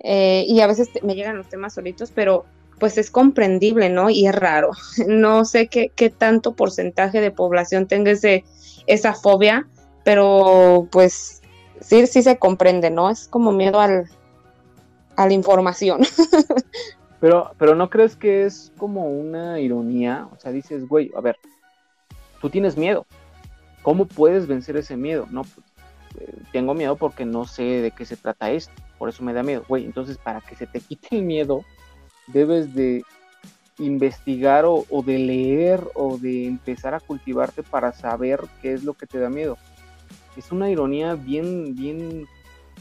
eh, y a veces me llegan los temas solitos, pero pues es comprendible, ¿no? Y es raro. No sé qué, qué tanto porcentaje de población tenga ese, esa fobia, pero pues sí, sí se comprende, ¿no? Es como miedo al, a la información. Pero, pero ¿no crees que es como una ironía? O sea, dices, güey, a ver, tú tienes miedo. ¿Cómo puedes vencer ese miedo? No, pues, eh, tengo miedo porque no sé de qué se trata esto. Por eso me da miedo. Güey, entonces para que se te quite el miedo, debes de investigar o, o de leer o de empezar a cultivarte para saber qué es lo que te da miedo. Es una ironía bien, bien,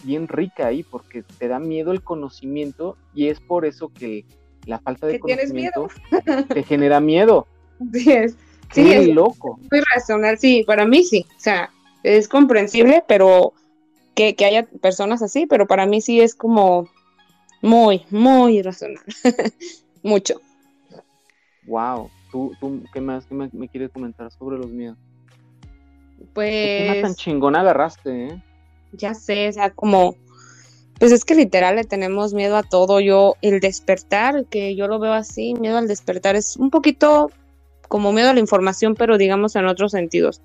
bien rica ahí porque te da miedo el conocimiento y es por eso que la falta de conocimiento te genera miedo. Sí, es, Qué Sí, es- loco. muy racional, sí, para mí sí, o sea, es comprensible, pero que, que haya personas así, pero para mí sí es como muy, muy irracional, mucho. Wow. ¿Tú, tú qué más qué más me quieres comentar sobre los miedos? ¿Qué tema tan Pues chingón agarraste, eh? ya sé, o sea, como, pues es que literal le tenemos miedo a todo, yo, el despertar, que yo lo veo así, miedo al despertar es un poquito como miedo a la información, pero digamos en otros sentidos.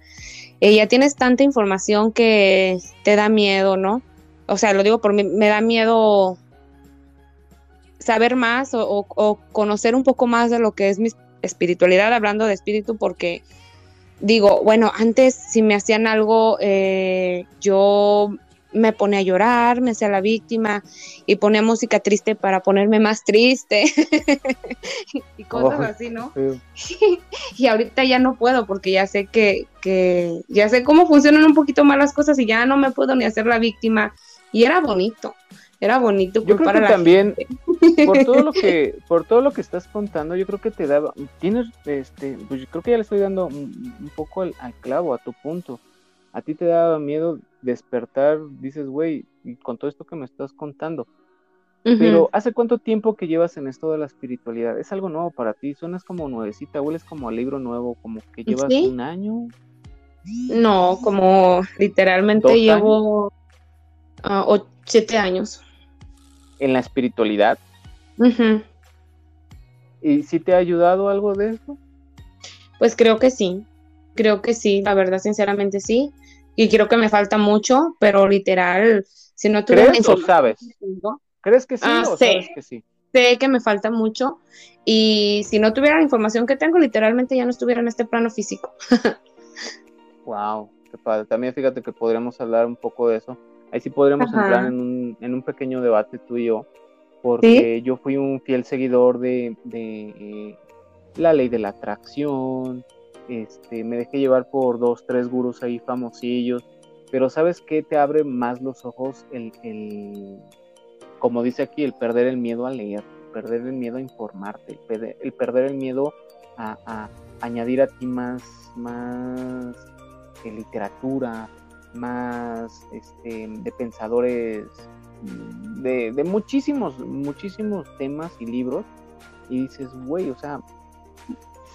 Eh, ya tienes tanta información que te da miedo, ¿no? O sea, lo digo por mí, me da miedo saber más o, o- o conocer un poco más de lo que es mi espiritualidad, hablando de espíritu, porque digo, bueno, antes si me hacían algo, eh, yo me ponía a llorar, me hacía la víctima y ponía música triste para ponerme más triste y cosas Oh. así, ¿no? Sí. y ahorita ya no puedo porque ya sé que, que ya sé cómo funcionan un poquito más las cosas y ya no me puedo ni hacer la víctima. Y era bonito, era bonito Yo creo que a la también, gente. por todo lo que, por todo lo que estás contando, yo creo que te daba, tienes, este, pues yo creo que ya le estoy dando un, un poco al, al clavo, a tu punto. A ti te daba miedo despertar, dices, güey, con todo esto que me estás contando. Pero, ¿hace cuánto tiempo que llevas en esto de la espiritualidad? ¿Es algo nuevo para ti? ¿Suenas como nuevecita? ¿Hueles como a libro nuevo? ¿Como que llevas Sí. un año? No, como literalmente ¿Dos llevo o- siete años. En la espiritualidad? ¿Y si te ha ayudado algo de eso? Pues creo que sí, creo que sí, la verdad, sinceramente sí. Y creo que me falta mucho, pero literal, si no tuviera la ¿Crees o información sabes? ¿Crees que sí Ah, o sí. sabes que sí? sé que me falta mucho. Y si no tuviera la información que tengo, literalmente ya no estuviera en este plano físico. Wow, qué padre. También fíjate que podríamos hablar un poco de eso. Ahí sí podríamos Ajá. entrar en un, en un pequeño debate tú y yo, porque yo fui un fiel seguidor de, de, eh, la ley de la atracción, este, me dejé llevar por dos, tres gurús ahí famosillos, pero ¿sabes qué te abre más los ojos? El, el, como dice aquí, el perder el miedo a leer, el perder el miedo a informarte, el perder el, perder el miedo a, a añadir a ti más, más eh, literatura, más este, de pensadores mm, de, de muchísimos, muchísimos temas y libros. Y dices, güey, o sea,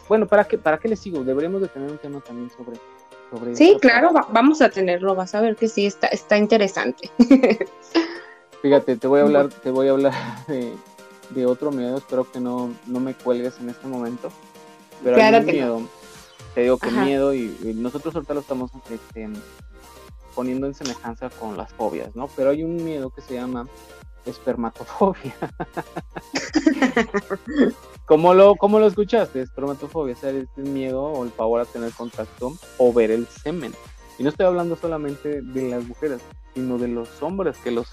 bueno, ¿para qué, ¿para qué le sigo? Deberíamos de tener un tema también sobre... sobre Sí, claro, va- vamos a tenerlo, vas a ver que sí, está, está interesante. Fíjate, te voy a hablar, te voy a hablar de, de otro miedo, espero que no, no me cuelgues en este momento. Pero Claro hay un que no. miedo, te digo que Ajá. miedo y, y nosotros ahorita lo estamos este, poniendo en semejanza con las fobias, ¿no? Pero hay un miedo que se llama espermatofobia. ¿Cómo lo, ¿Cómo lo escuchaste? Espermatofobia, o sea, es el miedo o el pavor a tener contacto o ver el semen. Y no estoy hablando solamente de las mujeres, sino de los hombres que los,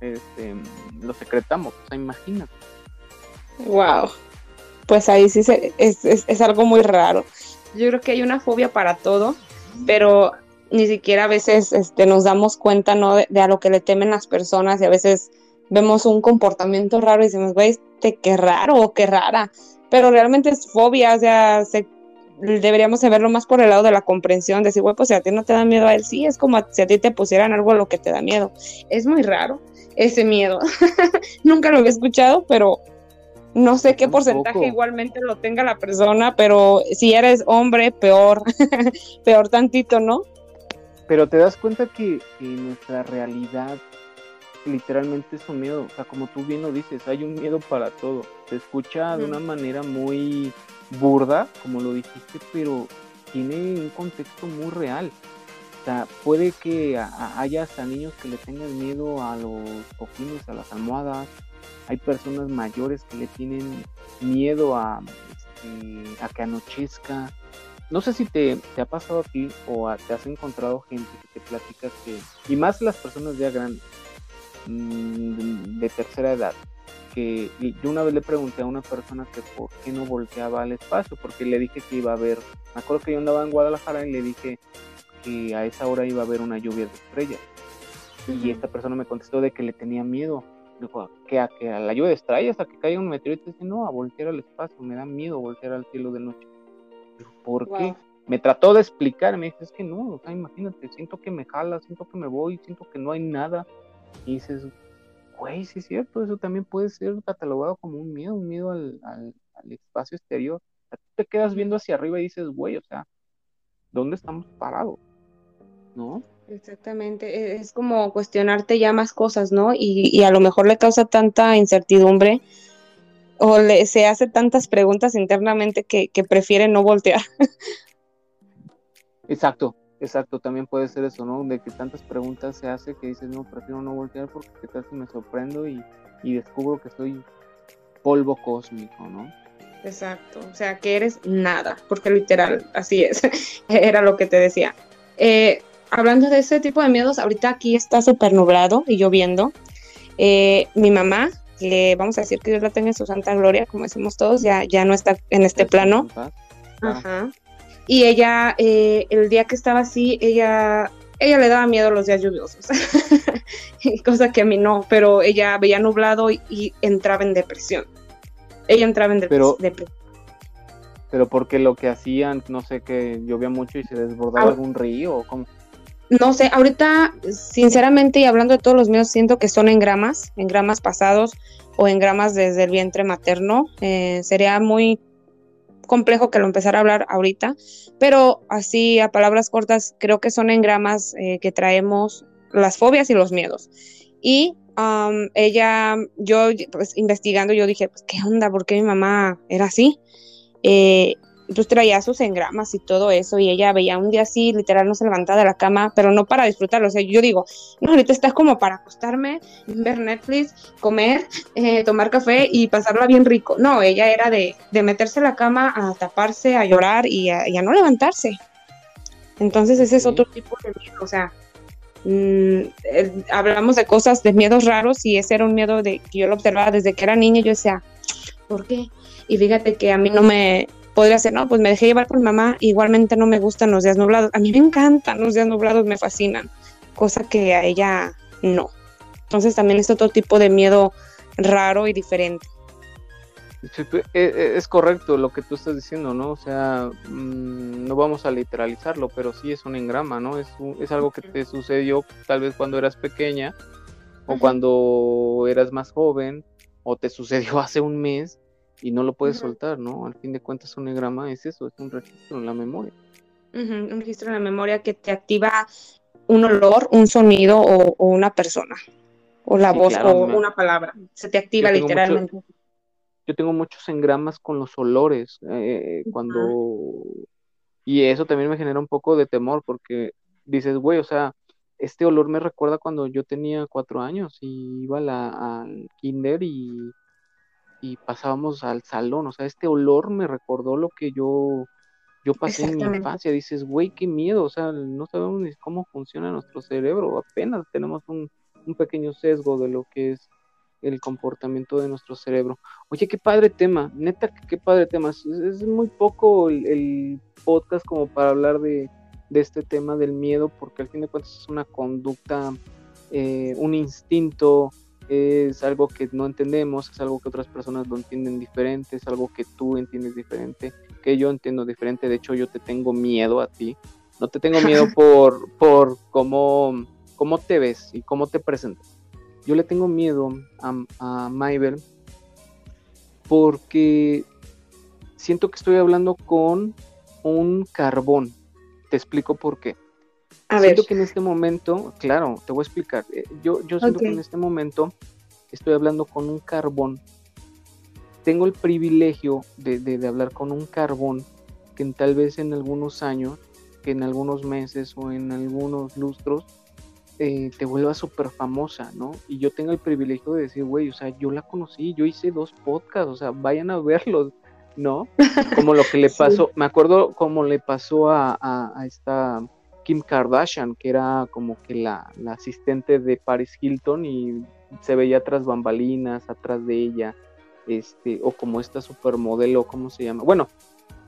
este, los secretamos. O sea, imagínate. Wow. Pues ahí sí es, es, algo muy raro. Yo creo que hay una fobia para todo, pero ni siquiera a veces este, nos damos cuenta ¿no? de, a lo que le temen las personas y a veces vemos un comportamiento raro y decimos, güey, este, qué raro o qué rara, pero realmente es fobia, o sea, deberíamos de verlo más por el lado de la comprensión, decir, güey, pues si a ti no te da miedo a él, sí, es como si a ti te pusieran algo a lo que te da miedo. Es muy raro ese miedo. Nunca lo había escuchado, pero no sé qué porcentaje igualmente lo tenga la persona, pero si eres hombre, peor, peor tantito, ¿no? Pero te das cuenta que, nuestra realidad literalmente es un miedo, o sea, como tú bien lo dices, hay un miedo para todo. Se escucha de una manera muy burda, como lo dijiste, pero tiene un contexto muy real. O sea, puede que haya hasta niños que le tengan miedo a los cojines, a las almohadas. Hay personas mayores que le tienen miedo a, este, a que anochezca. No sé si te, ha pasado a ti o te has encontrado gente que te platica que, y más las personas ya grandes, mm, de tercera edad, que yo una vez le pregunté a una persona que por qué no volteaba al espacio, porque le dije que iba a haber, me acuerdo que yo andaba en Guadalajara y le dije que a esa hora iba a haber una lluvia de estrellas. Y esta persona me contestó de que le tenía miedo. Dijo, que a, que a la lluvia de estrellas, a que caiga un meteorito, dice, no, a voltear al espacio, me da miedo voltear al cielo de noche. ¿Por qué? Me trató de explicar, me dice, es que no, o sea, imagínate, siento que me jala, siento que me voy, siento que no hay nada. Y dices, güey, sí es cierto, eso también puede ser catalogado como un miedo, un miedo al, espacio exterior. tú te quedas viendo hacia arriba y dices, güey, o sea, ¿dónde estamos parados? ¿No? Exactamente, e, es como cuestionarte ya más cosas, ¿no? Y, y a lo mejor le causa tanta incertidumbre o le, se hace tantas preguntas internamente que, prefiere no voltear. Exacto, exacto, también puede ser eso, ¿no? De que tantas preguntas se hace que dices, no, prefiero no voltear porque qué tal si me sorprendo y, descubro que soy polvo cósmico, ¿no? Exacto, o sea, que eres nada, porque literal, así es, era lo que te decía. Eh, hablando de ese tipo de miedos, ahorita aquí está súper nublado y lloviendo. Eh, mi mamá que vamos a decir que Dios la tenga en su santa gloria, como decimos todos, ya, ya no está en este plano. Ajá. Y ella, eh, el día que estaba así, ella, ella le daba miedo los días lluviosos, cosa que a mí no, pero ella veía nublado y, entraba en depresión. Ella entraba en depresión. Pero porque lo que hacían, no sé, que llovía mucho y se desbordaba algún río o cómo no sé, ahorita, sinceramente, y hablando de todos los miedos, siento que son en gramas, en gramas pasados o en gramas desde el vientre materno. Eh, sería muy complejo que lo empezara a hablar ahorita, pero así a palabras cortas, creo que son en gramas eh, que traemos las fobias y los miedos. Y ella, yo pues investigando, yo dije, pues, ¿qué onda? ¿Por qué mi mamá era así? Eh, entonces traía sus engramas y todo eso, y ella veía un día así, literal, no se levantaba de la cama, pero no para disfrutarlo. O sea, yo digo, no, ahorita estás como para acostarme, ver Netflix, comer, eh, tomar café y pasarla bien rico. No, ella era de, de meterse en la cama a taparse, a llorar y a, no levantarse. Entonces ese es otro tipo de miedo, o sea, mm, eh, hablamos de cosas, de miedos raros y ese era un miedo de que yo lo observaba desde que era niña, yo decía, ¿por qué? Y fíjate que a mí no me, podría ser, no, pues me dejé llevar por mamá, igualmente no me gustan los días nublados. A mí me encantan los días nublados, me fascinan, cosa que a ella no. Entonces también es otro tipo de miedo raro y diferente. E, e, es correcto lo que tú estás diciendo, ¿no? O sea, mm, no vamos a literalizarlo, pero sí es un engrama, ¿no? Es, es algo que te sucedió tal vez cuando eras pequeña o cuando eras más joven o te sucedió hace un mes y no lo puedes soltar, ¿no? Al fin de cuentas un egrama es eso, es un registro en la memoria. un registro en la memoria que te activa un olor, un sonido o, una persona, o la voz o una palabra, se te activa literalmente. yo tengo muchos engramas con los olores, eh, cuando... Y eso también me genera un poco de temor porque dices, güey, o sea, este olor me recuerda cuando yo tenía cuatro años y iba al kinder y y pasábamos al salón, o sea, este olor me recordó lo que yo, yo pasé en mi infancia, dices, güey, qué miedo, o sea, no sabemos ni cómo funciona nuestro cerebro, apenas tenemos un, un pequeño sesgo de lo que es el comportamiento de nuestro cerebro. Oye, qué padre tema, neta, qué padre tema. Es, es muy poco el, el podcast como para hablar de, de este tema del miedo, porque al fin de cuentas es una conducta, eh, un instinto, es algo que no entendemos, es algo que otras personas lo entienden diferente, es algo que tú entiendes diferente, que yo entiendo diferente. De hecho, yo te tengo miedo a ti. No te tengo miedo por, por cómo, cómo te ves y cómo te presentas. Yo le tengo miedo a, a Maybel porque siento que estoy hablando con un carbón. Te explico por qué. A ver, Siento que en este momento, claro, te voy a explicar. Eh, Yo, yo siento que en este momento estoy hablando con un carbón. Tengo el privilegio de, de- de hablar con un carbón que tal vez en algunos años, que en algunos meses o en algunos lustros eh, te vuelva súper famosa, ¿no? Y yo tengo el privilegio de decir, güey, o sea, yo la conocí, yo hice dos podcasts, o sea, vayan a verlos, ¿no? Como lo que le Sí. pasó, me acuerdo como le pasó a, a- a esta Kim Kardashian, que era como que la, la asistente de Paris Hilton y se veía tras bambalinas, atrás de ella, este, o como esta supermodelo, ¿cómo se llama? Bueno,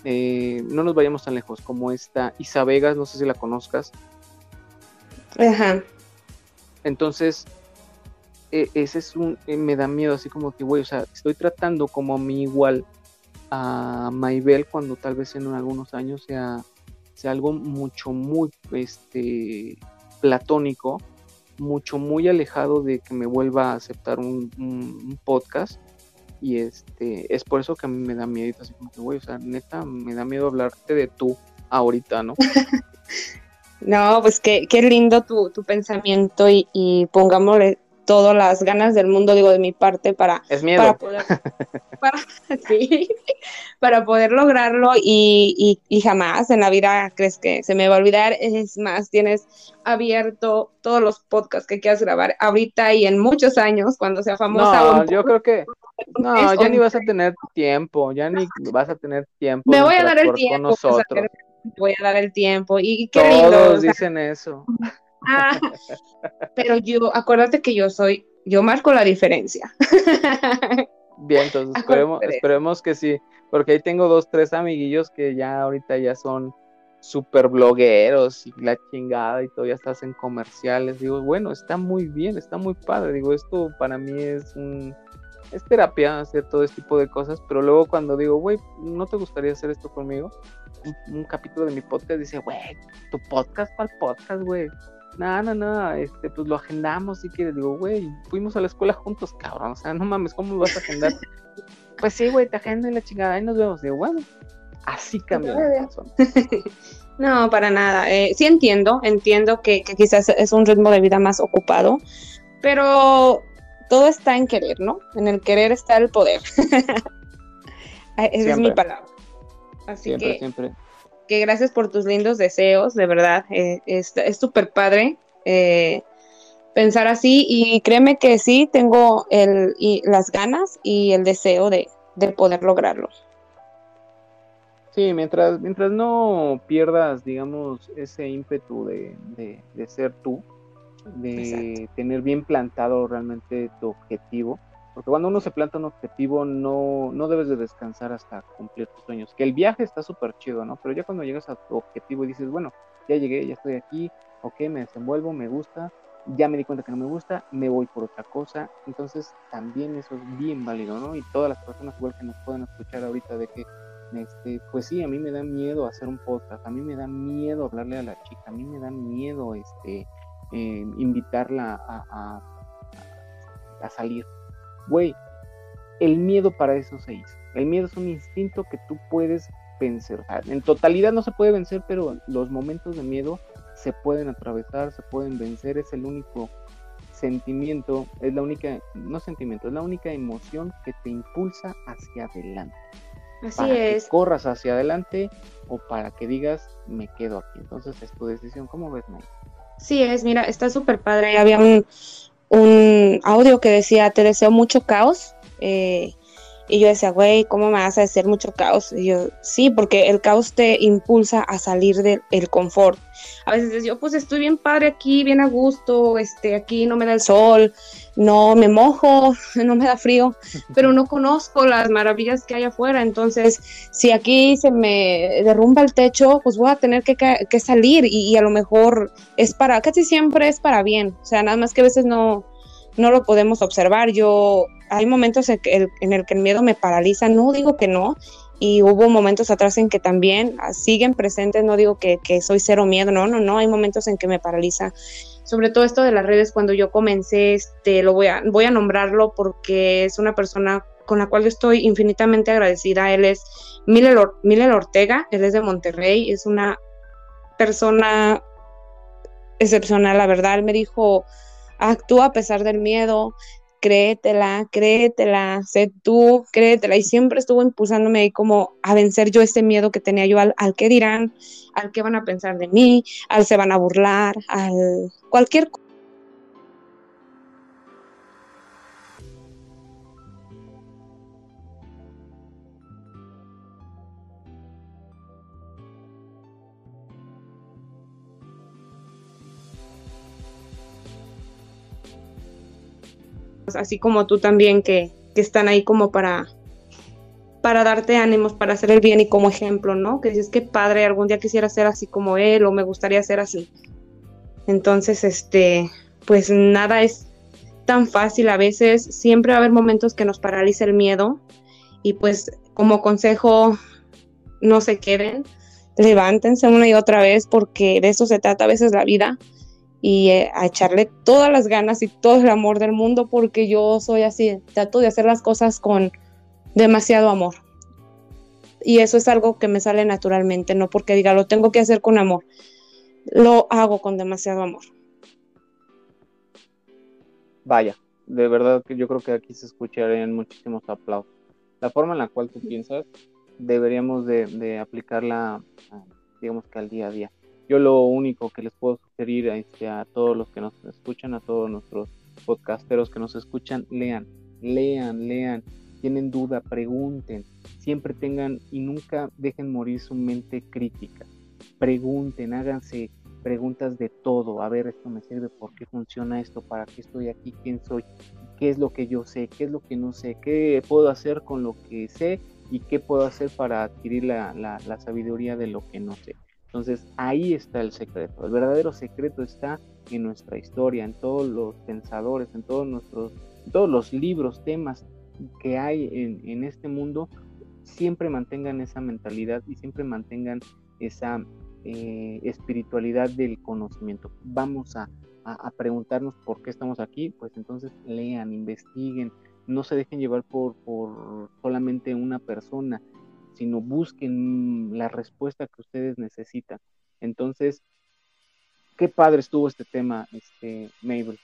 eh, no nos vayamos tan lejos, como esta Isa Vegas, no sé si la conozcas, ajá, entonces, e- ese es un, eh, me da miedo, así como que, güey, o sea, estoy tratando como a mi igual a Maybel cuando tal vez en algunos años sea, sea algo mucho, muy, este, platónico, mucho, muy alejado de que me vuelva a aceptar un, podcast. Y este, es por eso que a mí me da miedo, así como que, güey, o sea, neta, me da miedo hablarte de tú ahorita, ¿no? no, pues qué, qué lindo tu, tu pensamiento y, y pongámosle todas las ganas del mundo, digo, de mi parte para, Es miedo. para poder, para, sí, para poder lograrlo y, y, y jamás en la vida crees que se me va a olvidar. Es más, tienes abierto todos los podcasts que quieras grabar ahorita y en muchos años, cuando sea famosa. No, yo creo que no, ya ni vas a tener tiempo, ya ni vas a tener tiempo Me voy a dar el tiempo. nosotros. voy a dar el tiempo. Y, qué lindo. Todos o sea, dicen eso. Ah, pero yo, acuérdate que yo soy, yo marco la diferencia. Bien, entonces esperemos, esperemos que sí, porque ahí tengo dos, tres amiguillos que ya ahorita ya son super blogueros y la chingada y todavía estás en comerciales. Digo, bueno, está muy bien, está muy padre. Digo, esto para mí es un es terapia hacer todo este tipo de cosas, pero luego cuando digo, güey, ¿no te gustaría hacer esto conmigo? Un, un capítulo de mi podcast dice, güey, tu podcast, ¿cuál podcast, güey? No, no, no, este, pues lo agendamos si quieres. Digo, güey, fuimos a la escuela juntos, cabrón. O sea, no mames, ¿cómo lo vas a agendar? pues sí, güey, te agendo y la chingada, ahí nos vemos. Digo, bueno, así persona. No, para nada. Eh, sí entiendo, entiendo que, que quizás es un ritmo de vida más ocupado, pero todo está en querer, ¿no? En el querer está el poder. Esa es mi palabra. Así Siempre, que, siempre. Que gracias por tus lindos deseos, de verdad. eh, es súper padre eh, pensar así y créeme que sí tengo el, y las ganas y el deseo de, de poder lograrlo. Sí, mientras, mientras no pierdas, digamos, ese ímpetu de, de, de ser tú, de Exacto. tener bien plantado realmente tu objetivo, porque cuando uno se planta un objetivo no, no debes de descansar hasta cumplir tus sueños, que el viaje está súper chido, ¿no? Pero ya cuando llegas a tu objetivo y dices, bueno, ya llegué, ya estoy aquí, ok, me desenvuelvo, me gusta, ya me di cuenta que no me gusta, me voy por otra cosa, entonces también eso es bien válido, ¿no? Y todas las personas igual que nos pueden escuchar ahorita de que este, pues sí, a mí me da miedo hacer un podcast, a mí me da miedo hablarle a la chica, a mí me da miedo este, eh, invitarla a, a, a salir. Güey, el miedo para eso se hizo. El miedo es un instinto que tú puedes vencer. En totalidad no se puede vencer, pero los momentos de miedo se pueden atravesar, se pueden vencer. Es el único sentimiento, es la única, no sentimiento, es la única emoción que te impulsa hacia adelante Así para que es. corras hacia adelante o para que digas me quedo aquí. Entonces es tu decisión. ¿Cómo ves, May? Sí es, mira, está súper padre. Había un, un audio que decía, te deseo mucho caos. eh, Y yo decía, güey, ¿cómo me vas a hacer mucho caos? Y yo, sí, porque el caos te impulsa a salir del confort. A veces yo, pues estoy bien padre aquí, bien a gusto, este, aquí no me da el sol, no me mojo, no me da frío, pero no conozco las maravillas que hay afuera. Entonces, si aquí se me derrumba el techo, pues voy a tener que, que salir y, y, a lo mejor es para, casi siempre es para bien. O sea, nada más que a veces no, no lo podemos observar. Yo, hay momentos en, que el, que el miedo me paraliza, no digo que no, y hubo momentos atrás en que también ah, siguen presentes, no digo que, que, soy cero miedo, no, no, no, hay momentos en que me paraliza. Sobre todo esto de las redes, cuando yo comencé, este, lo voy a, voy a nombrarlo porque es una persona con la cual yo estoy infinitamente agradecida. Él es Miller, Miller Ortega, él es de Monterrey, es una persona excepcional, la verdad. Él me dijo, actúa a pesar del miedo, créetela, créetela, sé tú, créetela. Y siempre estuvo impulsándome ahí como a vencer yo este miedo que tenía yo al, al que dirán, al que van a pensar de mí, al se van a burlar, al cualquier cosa así como tú también, que, están ahí como para, para darte ánimos, para hacer el bien y como ejemplo, ¿no? Que dices que padre, algún día quisiera ser así como él o me gustaría ser así. Entonces, este, pues nada es tan fácil a veces, siempre va a haber momentos que nos paraliza el miedo y pues como consejo, no se queden, levántense una y otra vez porque de eso se trata a veces la vida y eh, a echarle todas las ganas y todo el amor del mundo porque yo soy así, trato de hacer las cosas con demasiado amor. Y eso es algo que me sale naturalmente, no porque diga lo tengo que hacer con amor, lo hago con demasiado amor. Vaya, de verdad que yo creo que aquí se escucharían muchísimos aplausos. La forma en la cual tú piensas deberíamos de, de aplicarla, digamos que al día a día yo lo único que les puedo sugerir este, a todos los que nos escuchan, a todos nuestros podcasteros que nos escuchan, lean, lean, lean, tienen duda, pregunten, siempre tengan y nunca dejen morir su mente crítica. Pregunten, háganse preguntas de todo, a ver, esto me sirve, ¿por qué funciona esto? ¿Para qué estoy aquí? ¿Quién soy? ¿Qué es lo que yo sé? ¿Qué es lo que no sé? ¿Qué puedo hacer con lo que sé? ¿Y qué puedo hacer para adquirir la, la sabiduría de lo que no sé? Entonces ahí está el secreto. El verdadero secreto está en nuestra historia, en todos los pensadores, en todos nuestros, todos los libros, temas que hay en, este mundo. Siempre mantengan esa mentalidad y siempre mantengan esa eh, espiritualidad del conocimiento. Vamos a, preguntarnos por qué estamos aquí, pues entonces lean, investiguen, no se dejen llevar por, por solamente una persona, sino busquen la respuesta que ustedes necesitan. Entonces, qué padre estuvo este tema, este, Mabel.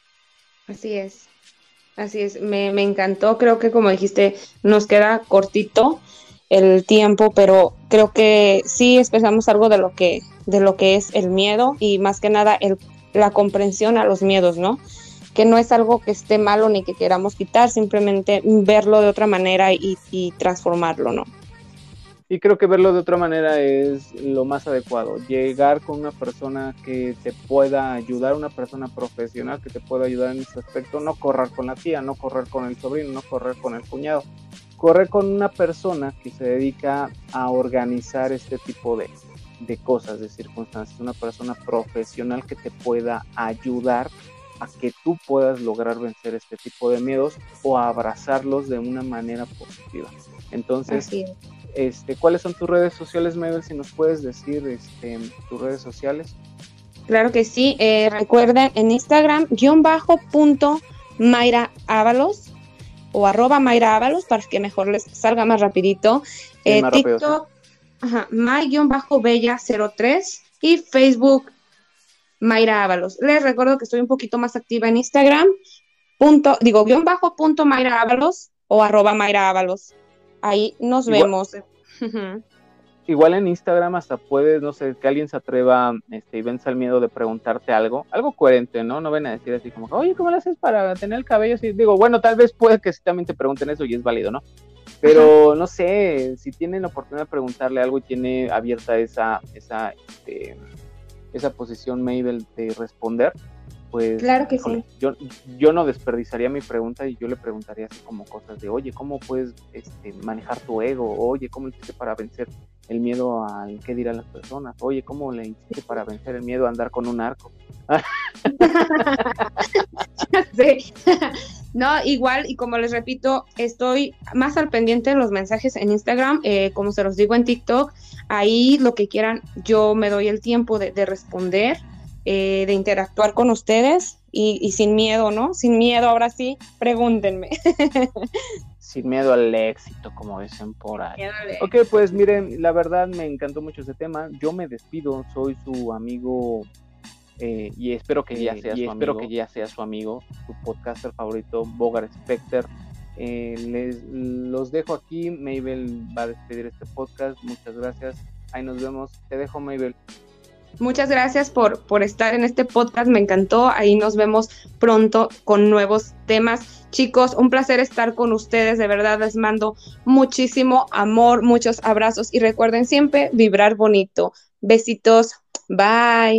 Así es, así es, me, me encantó, creo que como dijiste, nos queda cortito el tiempo, pero creo que sí expresamos algo de lo que, de lo que es el miedo y más que nada el, la comprensión a los miedos, ¿no? Que no es algo que esté malo ni que queramos quitar, simplemente verlo de otra manera y, y transformarlo, ¿no? Y creo que verlo de otra manera es lo más adecuado. Llegar con una persona que te pueda ayudar, una persona profesional que te pueda ayudar en ese aspecto. No correr con la tía, no correr con el sobrino, no correr con el cuñado. Correr con una persona que se dedica a organizar este tipo de, de cosas, de circunstancias. Una persona profesional que te pueda ayudar a que tú puedas lograr vencer este tipo de miedos o abrazarlos de una manera positiva. Entonces, este, ¿cuáles son tus redes sociales, Mabel? Si nos puedes decir este, tus redes sociales. Claro que sí. Eh, recuerden en Instagram, guion bajo punto Mayra Ábalos o arroba Mayra Ábalos para que mejor les salga más rapidito. Eh, TikTok, ajá, May-Bella03 y Facebook Mayra Ábalos. Les recuerdo que estoy un poquito más activa en Instagram, punto, digo, guion bajo punto Mayra Ábalos o arroba Mayra Ábalos. Ahí nos vemos. Igual en Instagram hasta puedes, no sé, que alguien se atreva este, y vence el miedo de preguntarte algo, algo coherente, ¿no? No ven a decir así como, oye, ¿cómo lo haces para tener el cabello así? Digo, bueno, tal vez puede que también te pregunten eso y es válido, ¿no? Pero no sé, si tienen la oportunidad de preguntarle algo y tiene abierta esa, esa, este, esa posición Mabel de responder, pues Claro que híjole, sí. yo, yo no desperdiciaría mi pregunta y yo le preguntaría así como cosas de, oye, ¿cómo puedes este, manejar tu ego? Oye, ¿cómo hiciste para vencer el miedo al qué dirán las personas? Oye, ¿cómo le hiciste para vencer el miedo a andar con un arco? Sí. No, igual, y como les repito, estoy más al pendiente de los mensajes en Instagram, eh, como se los digo en TikTok, ahí lo que quieran, yo me doy el tiempo de, de responder, eh, de interactuar con ustedes y, y sin miedo, ¿no? Sin miedo, ahora sí, pregúntenme. Sin miedo al éxito, como dicen por ahí. Ok, pues miren, la verdad me encantó mucho ese tema. Yo me despido, soy su amigo eh, y espero que ya sea y su espero amigo, que ya sea su amigo, su podcaster favorito, Bogar Specter. Eh, les los dejo aquí. Mabel va a despedir este podcast. Muchas gracias. Ahí nos vemos. Te dejo, Mabel. Muchas gracias por, por estar en este podcast, me encantó. Ahí nos vemos pronto con nuevos temas. Chicos, un placer estar con ustedes, de verdad les mando muchísimo amor, muchos abrazos y recuerden siempre vibrar bonito. Besitos, bye.